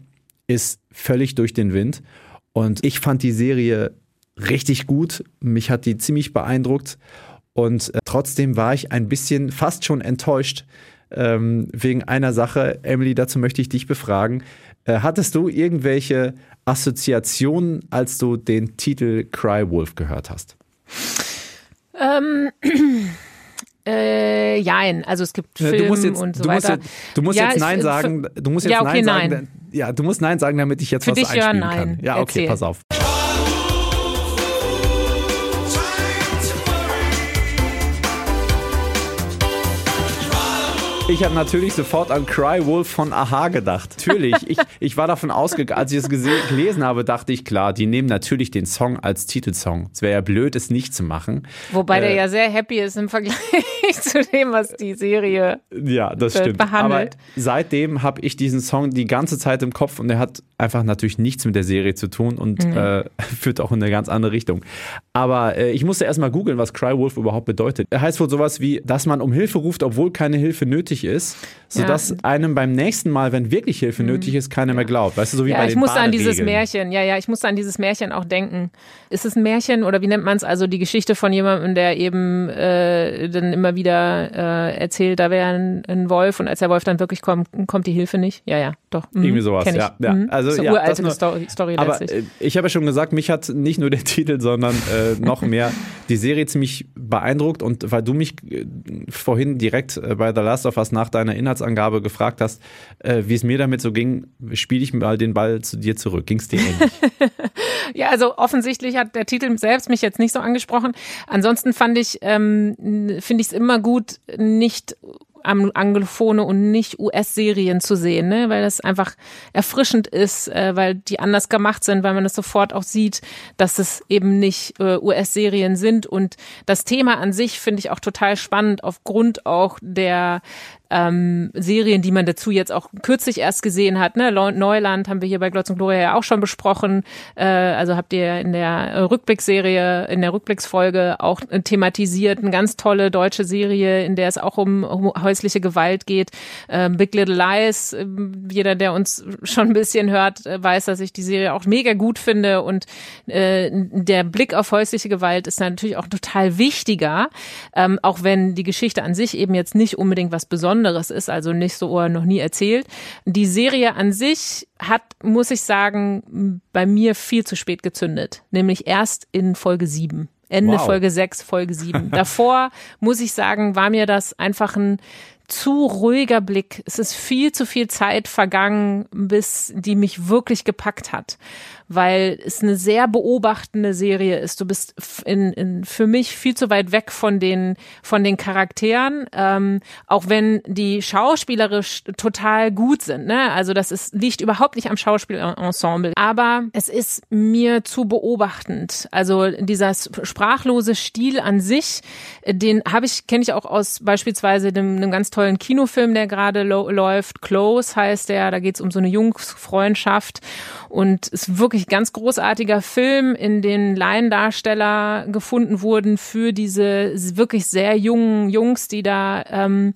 ist völlig durch den Wind. Und ich fand die Serie richtig gut. Mich hat die ziemlich beeindruckt. Und äh, trotzdem war ich ein bisschen fast schon enttäuscht, ähm, wegen einer Sache. Emily, dazu möchte ich dich befragen. Äh, hattest du irgendwelche Assoziationen, als du den Titel Cry Wolf gehört hast? Ähm. Äh, jein, also es gibt Filme und so weiter. Jetzt, du musst ja, jetzt Nein sagen. Du musst jetzt ja, okay, Nein sagen. Nein. Ja, du musst Nein sagen, damit ich jetzt Für was dich einspielen ja, nein. kann. Ja, okay, Erzähl. pass auf. Ich habe natürlich sofort an Cry Wolf von Aha gedacht. Natürlich. Ich, ich war davon ausgegangen, als ich es gelesen habe, dachte ich, klar, die nehmen natürlich den Song als Titelsong. Es wäre ja blöd, es nicht zu machen. Wobei Äh, der ja sehr happy ist im Vergleich zu dem, was die Serie Ja, das stimmt. behandelt. Aber seitdem habe ich diesen Song die ganze Zeit im Kopf und er hat einfach natürlich nichts mit der Serie zu tun und Mhm. äh, führt auch in eine ganz andere Richtung. Aber äh, ich musste erstmal googeln, was Cry Wolf überhaupt bedeutet. Er heißt wohl sowas wie, dass man um Hilfe ruft, obwohl keine Hilfe nötig ist, sodass Ja. Mhm. einem beim nächsten Mal, wenn wirklich Hilfe nötig ist, keiner mehr glaubt. Weißt du, so wie ja, bei ich den musste an dieses. Märchen, ja, ja, ich musste an dieses Märchen auch denken. Ist es ein Märchen oder wie nennt man es? Also die Geschichte von jemandem, der eben äh, dann immer wieder äh, erzählt, da wäre ein, ein Wolf und als der Wolf dann wirklich kommt, kommt die Hilfe nicht. Ja, ja, doch. Mhm, Irgendwie sowas, ja. ja. Mhm. Also, eine ja, uralte nur- Story, Story Aber letztlich. äh, ich habe ja schon gesagt, mich hat nicht nur der Titel, sondern äh, noch mehr die Serie ziemlich beeindruckt. Und weil du mich äh, vorhin direkt äh, bei The Last of Us nach deiner Inhaltsangabe gefragt hast, wie es mir damit so ging, spiele ich mal den Ball zu dir zurück. Ging es dir ähnlich? Ja, also offensichtlich hat der Titel selbst mich jetzt nicht so angesprochen. Ansonsten fand ich, ähm, finde ich es immer gut, nicht anglophone und nicht US-Serien zu sehen, ne? weil das einfach erfrischend ist, äh, weil die anders gemacht sind, weil man das sofort auch sieht, dass es eben nicht äh, US-Serien sind und das Thema an sich finde ich auch total spannend aufgrund auch der ähm, Serien, die man dazu jetzt auch kürzlich erst gesehen hat. Ne? Neuland haben wir hier bei Glotz und Gloria ja auch schon besprochen. Äh, also habt ihr in der äh, Rückblickserie, in der Rückblicksfolge auch äh, thematisiert. Eine ganz tolle deutsche Serie, in der es auch um, häusliche Gewalt geht. Ähm, Big Little Lies. äh, Jeder, der uns schon ein bisschen hört, weiß, dass ich die Serie auch mega gut finde. Und äh, der Blick auf häusliche Gewalt ist natürlich auch total wichtiger, ähm, auch wenn die Geschichte an sich eben jetzt nicht unbedingt was Besonderes ist, also nicht so oh, noch nie erzählt. Die Serie an sich hat, muss ich sagen, bei mir viel zu spät gezündet, nämlich erst in Folge 7. Ende Wow. Folge 6, Folge 7. Davor, muss ich sagen, war mir das einfach ein zu ruhiger Blick. Es ist viel zu viel Zeit vergangen, bis die mich wirklich gepackt hat weil es eine sehr beobachtende Serie ist. Du bist in, in, für mich viel zu weit weg von den, von den Charakteren, ähm, auch wenn die schauspielerisch total gut sind. Ne? Also das ist, liegt überhaupt nicht am Schauspielensemble, aber es ist mir zu beobachtend. Also dieser sprachlose Stil an sich, den habe ich, kenne ich auch aus beispielsweise dem, einem ganz tollen Kinofilm, der gerade läuft. Close heißt der, da geht es um so eine Jungsfreundschaft und es wirklich wirklich ganz großartiger Film, in den Laiendarsteller gefunden wurden für diese wirklich sehr jungen Jungs, die da ähm,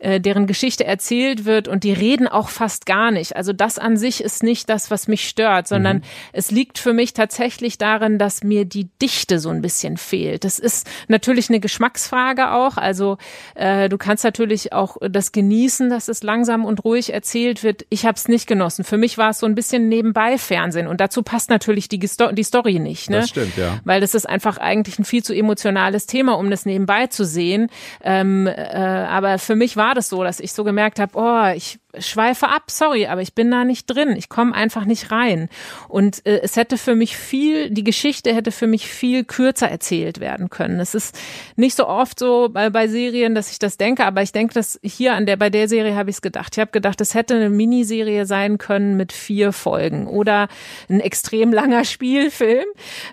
äh, deren Geschichte erzählt wird und die reden auch fast gar nicht. Also das an sich ist nicht das, was mich stört, sondern mhm. es liegt für mich tatsächlich darin, dass mir die Dichte so ein bisschen fehlt. Das ist natürlich eine Geschmacksfrage auch. Also äh, du kannst natürlich auch das genießen, dass es langsam und ruhig erzählt wird. Ich habe es nicht genossen. Für mich war es so ein bisschen nebenbei Fernsehen und dazu passt natürlich die, die Story nicht. Ne? Das stimmt, ja. Weil das ist einfach eigentlich ein viel zu emotionales Thema, um das nebenbei zu sehen. Ähm, äh, aber für mich war das so, dass ich so gemerkt habe, oh, ich schweife ab, sorry, aber ich bin da nicht drin. Ich komme einfach nicht rein. Und äh, es hätte für mich viel, die Geschichte hätte für mich viel kürzer erzählt werden können. Es ist nicht so oft so bei, bei Serien, dass ich das denke, aber ich denke, dass hier an der, bei der Serie habe ich es gedacht. Ich habe gedacht, es hätte eine Miniserie sein können mit vier Folgen oder ein extrem langer Spielfilm.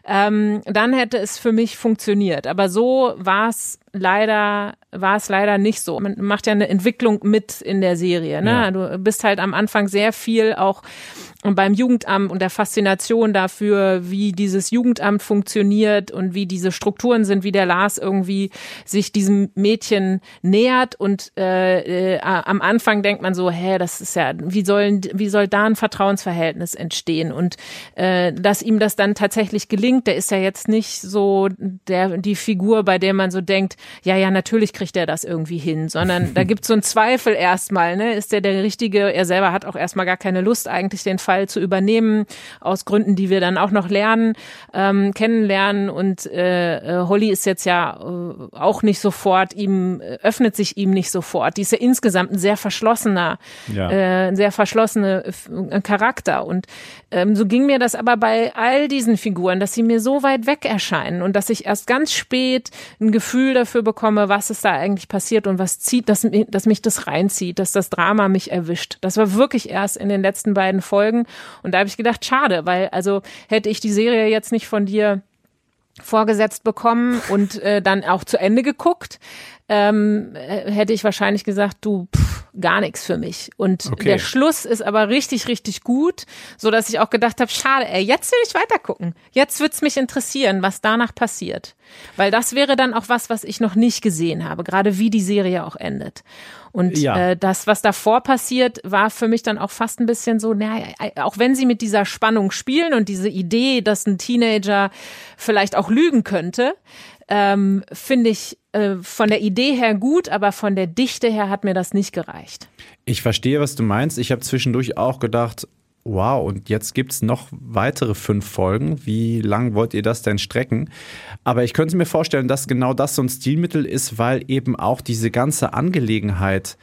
Ähm, dann hätte es für mich funktioniert. Aber so war es leider war es leider nicht so. Man macht ja eine Entwicklung mit in der Serie. Ne? Ja. Du bist halt am Anfang sehr viel auch beim Jugendamt und der Faszination dafür, wie dieses Jugendamt funktioniert und wie diese Strukturen sind, wie der Lars irgendwie sich diesem Mädchen nähert und äh, äh, am Anfang denkt man so, hä, das ist ja, wie sollen, wie soll da ein Vertrauensverhältnis entstehen und äh, dass ihm das dann tatsächlich gelingt, der ist ja jetzt nicht so der die Figur, bei der man so denkt, ja, ja, natürlich kriegt er das irgendwie hin, sondern da gibt es so einen Zweifel erstmal, ne, ist der der richtige? Er selber hat auch erstmal gar keine Lust eigentlich den Fall zu übernehmen, aus Gründen, die wir dann auch noch lernen, ähm, kennenlernen. Und äh, äh Holly ist jetzt ja äh, auch nicht sofort, ihm äh, öffnet sich ihm nicht sofort. Die ist ja insgesamt ein sehr verschlossener, ja. äh, sehr verschlossener äh, Charakter. Und ähm, so ging mir das aber bei all diesen Figuren, dass sie mir so weit weg erscheinen und dass ich erst ganz spät ein Gefühl dafür bekomme, was ist da eigentlich passiert und was zieht, dass, dass mich das reinzieht, dass das Drama mich erwischt. Das war wirklich erst in den letzten beiden Folgen und da habe ich gedacht, schade, weil also hätte ich die Serie jetzt nicht von dir vorgesetzt bekommen und äh, dann auch zu Ende geguckt, ähm, äh, hätte ich wahrscheinlich gesagt, du pff, gar nichts für mich. Und okay. der Schluss ist aber richtig, richtig gut, so dass ich auch gedacht habe, schade, ey, jetzt will ich weitergucken. Jetzt wird's mich interessieren, was danach passiert, weil das wäre dann auch was, was ich noch nicht gesehen habe, gerade wie die Serie auch endet. Und ja. äh, das, was davor passiert, war für mich dann auch fast ein bisschen so, naja, auch wenn sie mit dieser Spannung spielen und diese Idee, dass ein Teenager vielleicht auch lügen könnte, ähm, finde ich äh, von der Idee her gut, aber von der Dichte her hat mir das nicht gereicht. Ich verstehe, was du meinst. Ich habe zwischendurch auch gedacht, Wow, und jetzt gibt es noch weitere fünf Folgen. Wie lang wollt ihr das denn strecken? Aber ich könnte mir vorstellen, dass genau das so ein Stilmittel ist, weil eben auch diese ganze Angelegenheit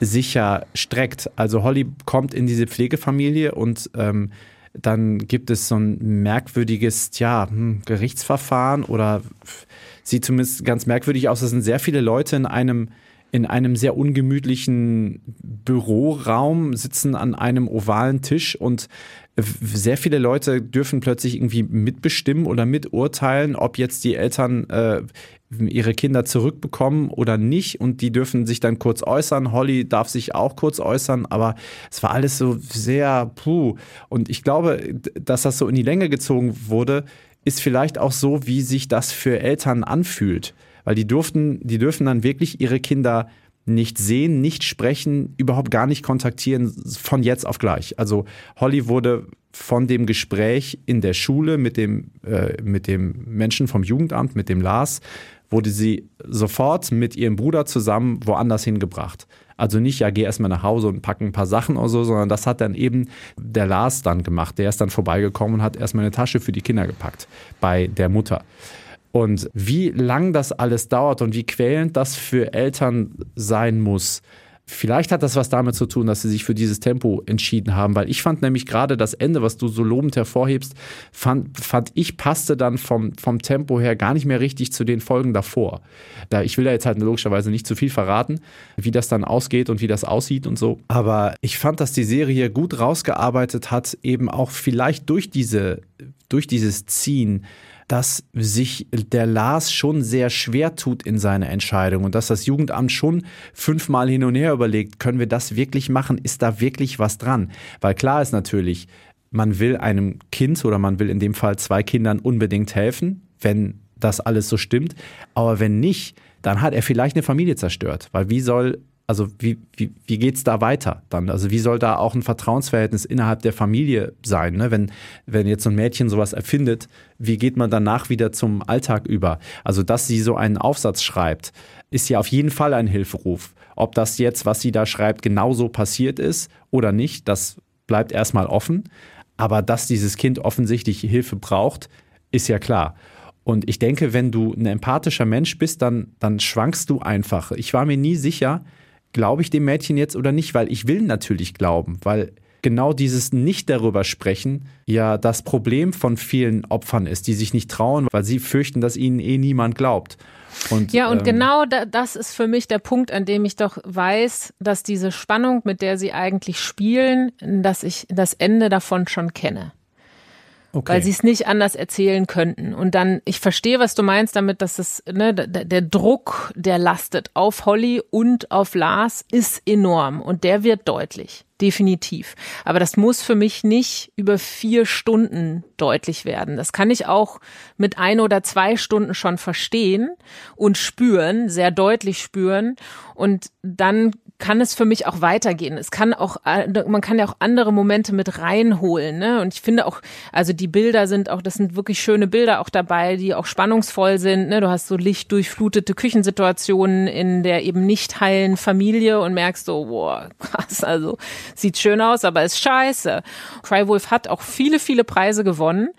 sicher streckt. Also Holly kommt in diese Pflegefamilie und ähm, dann gibt es so ein merkwürdiges ja, hm, Gerichtsverfahren oder sieht zumindest ganz merkwürdig aus. Es sind sehr viele Leute in einem in einem sehr ungemütlichen Büroraum, sitzen an einem ovalen Tisch und sehr viele Leute dürfen plötzlich irgendwie mitbestimmen oder miturteilen, ob jetzt die Eltern äh, ihre Kinder zurückbekommen oder nicht. Und die dürfen sich dann kurz äußern. Holly darf sich auch kurz äußern, aber es war alles so sehr puh. Und ich glaube, dass das so in die Länge gezogen wurde, ist vielleicht auch so, wie sich das für Eltern anfühlt weil die durften, die dürfen dann wirklich ihre Kinder nicht sehen, nicht sprechen, überhaupt gar nicht kontaktieren von jetzt auf gleich. Also Holly wurde von dem Gespräch in der Schule mit dem, äh, mit dem Menschen vom Jugendamt, mit dem Lars, wurde sie sofort mit ihrem Bruder zusammen woanders hingebracht. Also nicht, ja, geh erstmal nach Hause und pack ein paar Sachen oder so, sondern das hat dann eben der Lars dann gemacht. Der ist dann vorbeigekommen und hat erstmal eine Tasche für die Kinder gepackt bei der Mutter. Und wie lang das alles dauert und wie quälend das für Eltern sein muss, Vielleicht hat das was damit zu tun, dass sie sich für dieses Tempo entschieden haben, weil ich fand nämlich gerade das Ende, was du so lobend hervorhebst, fand, fand ich passte dann vom, vom Tempo her gar nicht mehr richtig zu den Folgen davor. Da, ich will da jetzt halt logischerweise nicht zu viel verraten, wie das dann ausgeht und wie das aussieht und so. Aber ich fand, dass die Serie gut rausgearbeitet hat, eben auch vielleicht durch diese, durch dieses Ziehen dass sich der Lars schon sehr schwer tut in seiner Entscheidung und dass das Jugendamt schon fünfmal hin und her überlegt, können wir das wirklich machen? Ist da wirklich was dran? Weil klar ist natürlich, man will einem Kind oder man will in dem Fall zwei Kindern unbedingt helfen, wenn das alles so stimmt. Aber wenn nicht, dann hat er vielleicht eine Familie zerstört. Weil wie soll also wie, wie, wie geht es da weiter dann? Also wie soll da auch ein Vertrauensverhältnis innerhalb der Familie sein? Ne? Wenn, wenn jetzt so ein Mädchen sowas erfindet, wie geht man danach wieder zum Alltag über? Also dass sie so einen Aufsatz schreibt, ist ja auf jeden Fall ein Hilferuf. Ob das jetzt, was sie da schreibt, genauso passiert ist oder nicht, das bleibt erstmal offen. Aber dass dieses Kind offensichtlich Hilfe braucht, ist ja klar. Und ich denke, wenn du ein empathischer Mensch bist, dann, dann schwankst du einfach. Ich war mir nie sicher, glaube ich dem Mädchen jetzt oder nicht? Weil ich will natürlich glauben, weil genau dieses Nicht darüber sprechen ja das Problem von vielen Opfern ist, die sich nicht trauen, weil sie fürchten, dass ihnen eh niemand glaubt. Und, ja, und ähm, genau da, das ist für mich der Punkt, an dem ich doch weiß, dass diese Spannung, mit der sie eigentlich spielen, dass ich das Ende davon schon kenne. Okay. Weil sie es nicht anders erzählen könnten. Und dann, ich verstehe, was du meinst damit, dass es, ne, der, Druck, der lastet auf Holly und auf Lars, ist enorm und der wird deutlich. Definitiv. Aber das muss für mich nicht über vier Stunden deutlich werden. Das kann ich auch mit ein oder zwei Stunden schon verstehen und spüren, sehr deutlich spüren. Und dann kann es für mich auch weitergehen. Es kann auch, äh, man kann ja auch andere Momente mit reinholen, ne? Und ich finde auch, also die Bilder sind auch, das sind wirklich schöne Bilder auch dabei, die auch spannungsvoll sind, ne? Du hast so lichtdurchflutete Küchensituationen in der eben nicht heilen Familie und merkst so, boah, krass, also sieht schön aus, aber ist scheiße. Crywolf hat auch viele, viele Preise gewonnen.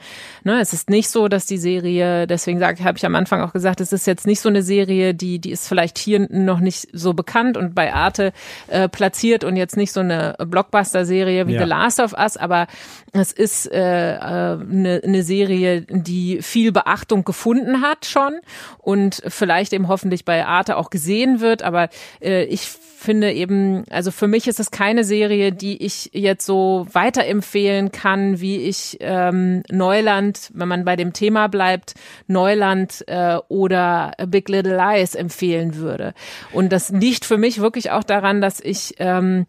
Ne? Es ist nicht so, dass die Serie, deswegen sage habe ich am Anfang auch gesagt, es ist jetzt nicht so eine Serie, die, die ist vielleicht hier noch nicht so bekannt und bei Arte äh, platziert und jetzt nicht so eine Blockbuster-Serie wie ja. The Last of Us, aber es ist äh, äh, eine, eine Serie, die viel Beachtung gefunden hat schon und vielleicht eben hoffentlich bei Arte auch gesehen wird, aber äh, ich finde eben, also für mich ist es keine Serie, die ich jetzt so weiterempfehlen kann, wie ich ähm, Neuland, wenn man bei dem Thema bleibt, Neuland äh, oder Big Little Lies empfehlen würde. Und das liegt für mich wirklich auch daran, dass ich ähm,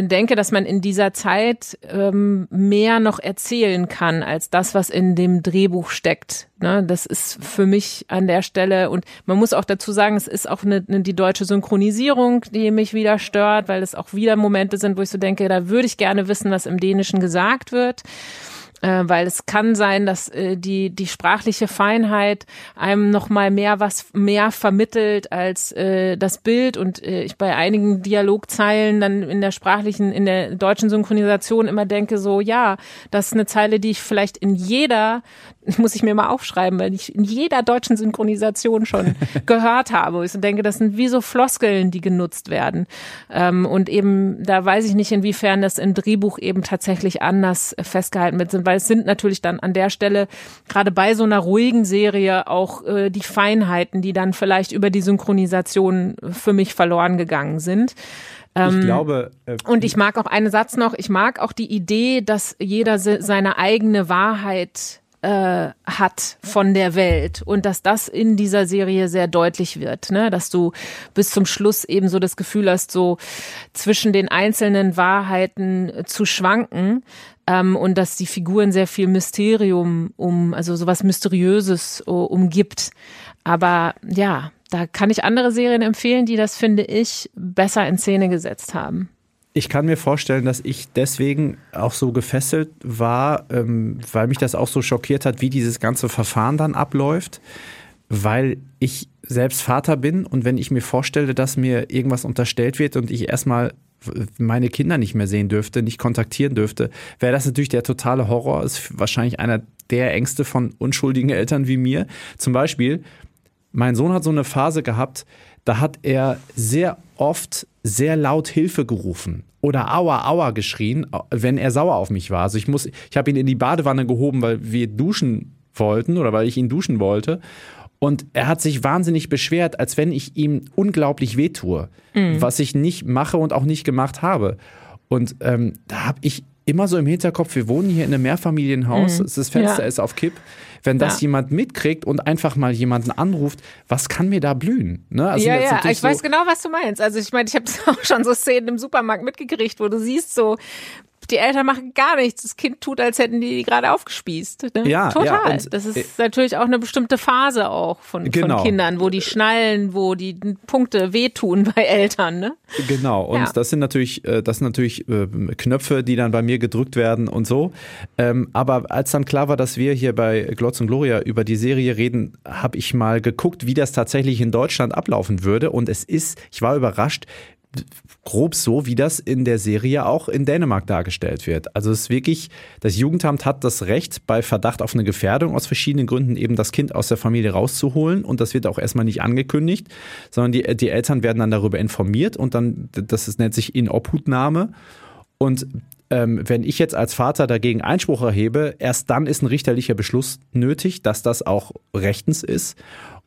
denke, dass man in dieser Zeit ähm, mehr noch erzählen kann als das, was in dem Drehbuch steckt. Ne? Das ist für mich an der Stelle und man muss auch dazu sagen, es ist auch eine, eine, die deutsche Synchronisierung, die mich wieder stört, weil es auch wieder Momente sind, wo ich so denke, da würde ich gerne wissen, was im Dänischen gesagt wird äh, weil es kann sein, dass äh, die die sprachliche Feinheit einem noch mal mehr was mehr vermittelt als äh, das Bild und äh, ich bei einigen Dialogzeilen dann in der sprachlichen in der deutschen Synchronisation immer denke so ja das ist eine Zeile die ich vielleicht in jeder muss ich mir mal aufschreiben, weil ich in jeder deutschen Synchronisation schon gehört habe. Ich denke, das sind wie so Floskeln, die genutzt werden. Ähm, und eben, da weiß ich nicht, inwiefern das im Drehbuch eben tatsächlich anders festgehalten wird, weil es sind natürlich dann an der Stelle, gerade bei so einer ruhigen Serie, auch äh, die Feinheiten, die dann vielleicht über die Synchronisation für mich verloren gegangen sind. Ich ähm, glaube. Äh, und ich mag auch einen Satz noch. Ich mag auch die Idee, dass jeder seine eigene Wahrheit äh, hat von der Welt und dass das in dieser Serie sehr deutlich wird, ne? dass du bis zum Schluss eben so das Gefühl hast, so zwischen den einzelnen Wahrheiten zu schwanken ähm, und dass die Figuren sehr viel Mysterium um, also sowas Mysteriöses uh, umgibt. Aber ja, da kann ich andere Serien empfehlen, die das, finde ich, besser in Szene gesetzt haben ich kann mir vorstellen, dass ich deswegen auch so gefesselt war, ähm, weil mich das auch so schockiert hat, wie dieses ganze Verfahren dann abläuft, weil ich selbst Vater bin und wenn ich mir vorstelle, dass mir irgendwas unterstellt wird und ich erstmal meine Kinder nicht mehr sehen dürfte, nicht kontaktieren dürfte, wäre das natürlich der totale Horror. Ist wahrscheinlich einer der Ängste von unschuldigen Eltern wie mir. Zum Beispiel, mein Sohn hat so eine Phase gehabt, da hat er sehr oft sehr laut Hilfe gerufen oder Aua, Aua geschrien, wenn er sauer auf mich war. Also ich muss, ich habe ihn in die Badewanne gehoben, weil wir duschen wollten oder weil ich ihn duschen wollte. Und er hat sich wahnsinnig beschwert, als wenn ich ihm unglaublich wehtue, mhm. was ich nicht mache und auch nicht gemacht habe. Und ähm, da habe ich immer so im Hinterkopf, wir wohnen hier in einem Mehrfamilienhaus, mhm. das Fenster ja. ist auf Kipp. Wenn das ja. jemand mitkriegt und einfach mal jemanden anruft, was kann mir da blühen? Ne? Also ja, ja, ich so weiß genau, was du meinst. Also ich meine, ich habe auch schon so Szenen im Supermarkt mitgekriegt, wo du siehst so, die Eltern machen gar nichts. Das Kind tut, als hätten die, die gerade aufgespießt. Ne? Ja, total. Ja, das ist äh, natürlich auch eine bestimmte Phase auch von, genau. von Kindern, wo die schnallen, wo die Punkte wehtun bei Eltern. Ne? Genau. Und ja. das sind natürlich, äh, das sind natürlich äh, Knöpfe, die dann bei mir gedrückt werden und so. Ähm, aber als dann klar war, dass wir hier bei Glotz und Gloria über die Serie reden, habe ich mal geguckt, wie das tatsächlich in Deutschland ablaufen würde. Und es ist, ich war überrascht, grob so, wie das in der Serie auch in Dänemark dargestellt wird. Also es ist wirklich, das Jugendamt hat das Recht, bei Verdacht auf eine Gefährdung aus verschiedenen Gründen eben das Kind aus der Familie rauszuholen und das wird auch erstmal nicht angekündigt, sondern die, die Eltern werden dann darüber informiert und dann, das ist, nennt sich Inobhutnahme und ähm, wenn ich jetzt als Vater dagegen Einspruch erhebe, erst dann ist ein richterlicher Beschluss nötig, dass das auch rechtens ist.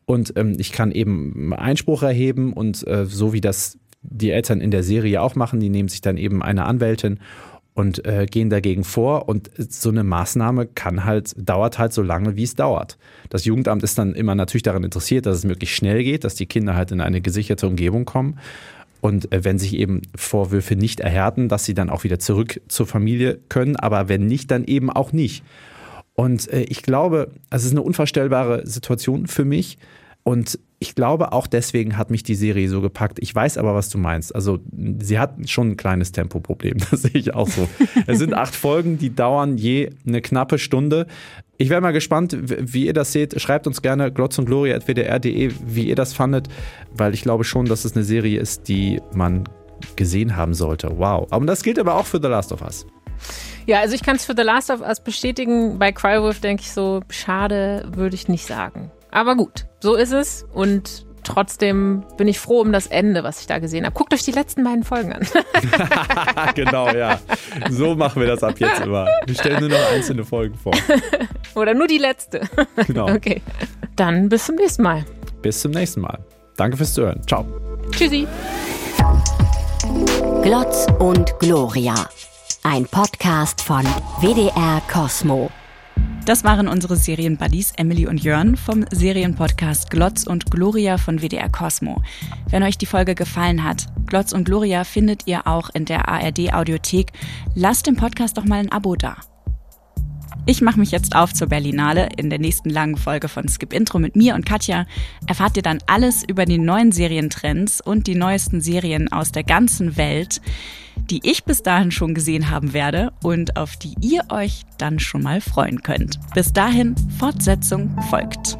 Und ähm, ich kann eben Einspruch erheben und äh, so wie das die Eltern in der Serie auch machen. Die nehmen sich dann eben eine Anwältin und äh, gehen dagegen vor. Und so eine Maßnahme kann halt, dauert halt so lange, wie es dauert. Das Jugendamt ist dann immer natürlich daran interessiert, dass es möglichst schnell geht, dass die Kinder halt in eine gesicherte Umgebung kommen. Und äh, wenn sich eben Vorwürfe nicht erhärten, dass sie dann auch wieder zurück zur Familie können. Aber wenn nicht, dann eben auch nicht. Und äh, ich glaube, es ist eine unvorstellbare Situation für mich. Und ich glaube, auch deswegen hat mich die Serie so gepackt. Ich weiß aber, was du meinst. Also, sie hat schon ein kleines Tempoproblem. Das sehe ich auch so. es sind acht Folgen, die dauern je eine knappe Stunde. Ich wäre mal gespannt, wie ihr das seht. Schreibt uns gerne glotz und gloria.wdr.de, wie ihr das fandet, weil ich glaube schon, dass es eine Serie ist, die man gesehen haben sollte. Wow. Aber das gilt aber auch für The Last of Us. Ja, also ich kann es für The Last of Us bestätigen. Bei Crywolf denke ich so, schade würde ich nicht sagen. Aber gut, so ist es und trotzdem bin ich froh um das Ende, was ich da gesehen habe. Guckt euch die letzten beiden Folgen an. genau, ja. So machen wir das ab jetzt immer. Wir stellen nur noch einzelne Folgen vor. Oder nur die letzte. Genau. Okay. Dann bis zum nächsten Mal. Bis zum nächsten Mal. Danke fürs Zuhören. Ciao. Tschüssi. Glotz und Gloria. Ein Podcast von WDR Cosmo. Das waren unsere Serienbuddies Emily und Jörn vom Serienpodcast Glotz und Gloria von WDR Cosmo. Wenn euch die Folge gefallen hat, Glotz und Gloria findet ihr auch in der ARD Audiothek. Lasst dem Podcast doch mal ein Abo da. Ich mache mich jetzt auf zur Berlinale. In der nächsten langen Folge von Skip Intro mit mir und Katja erfahrt ihr dann alles über die neuen Serientrends und die neuesten Serien aus der ganzen Welt die ich bis dahin schon gesehen haben werde und auf die ihr euch dann schon mal freuen könnt. Bis dahin, Fortsetzung folgt.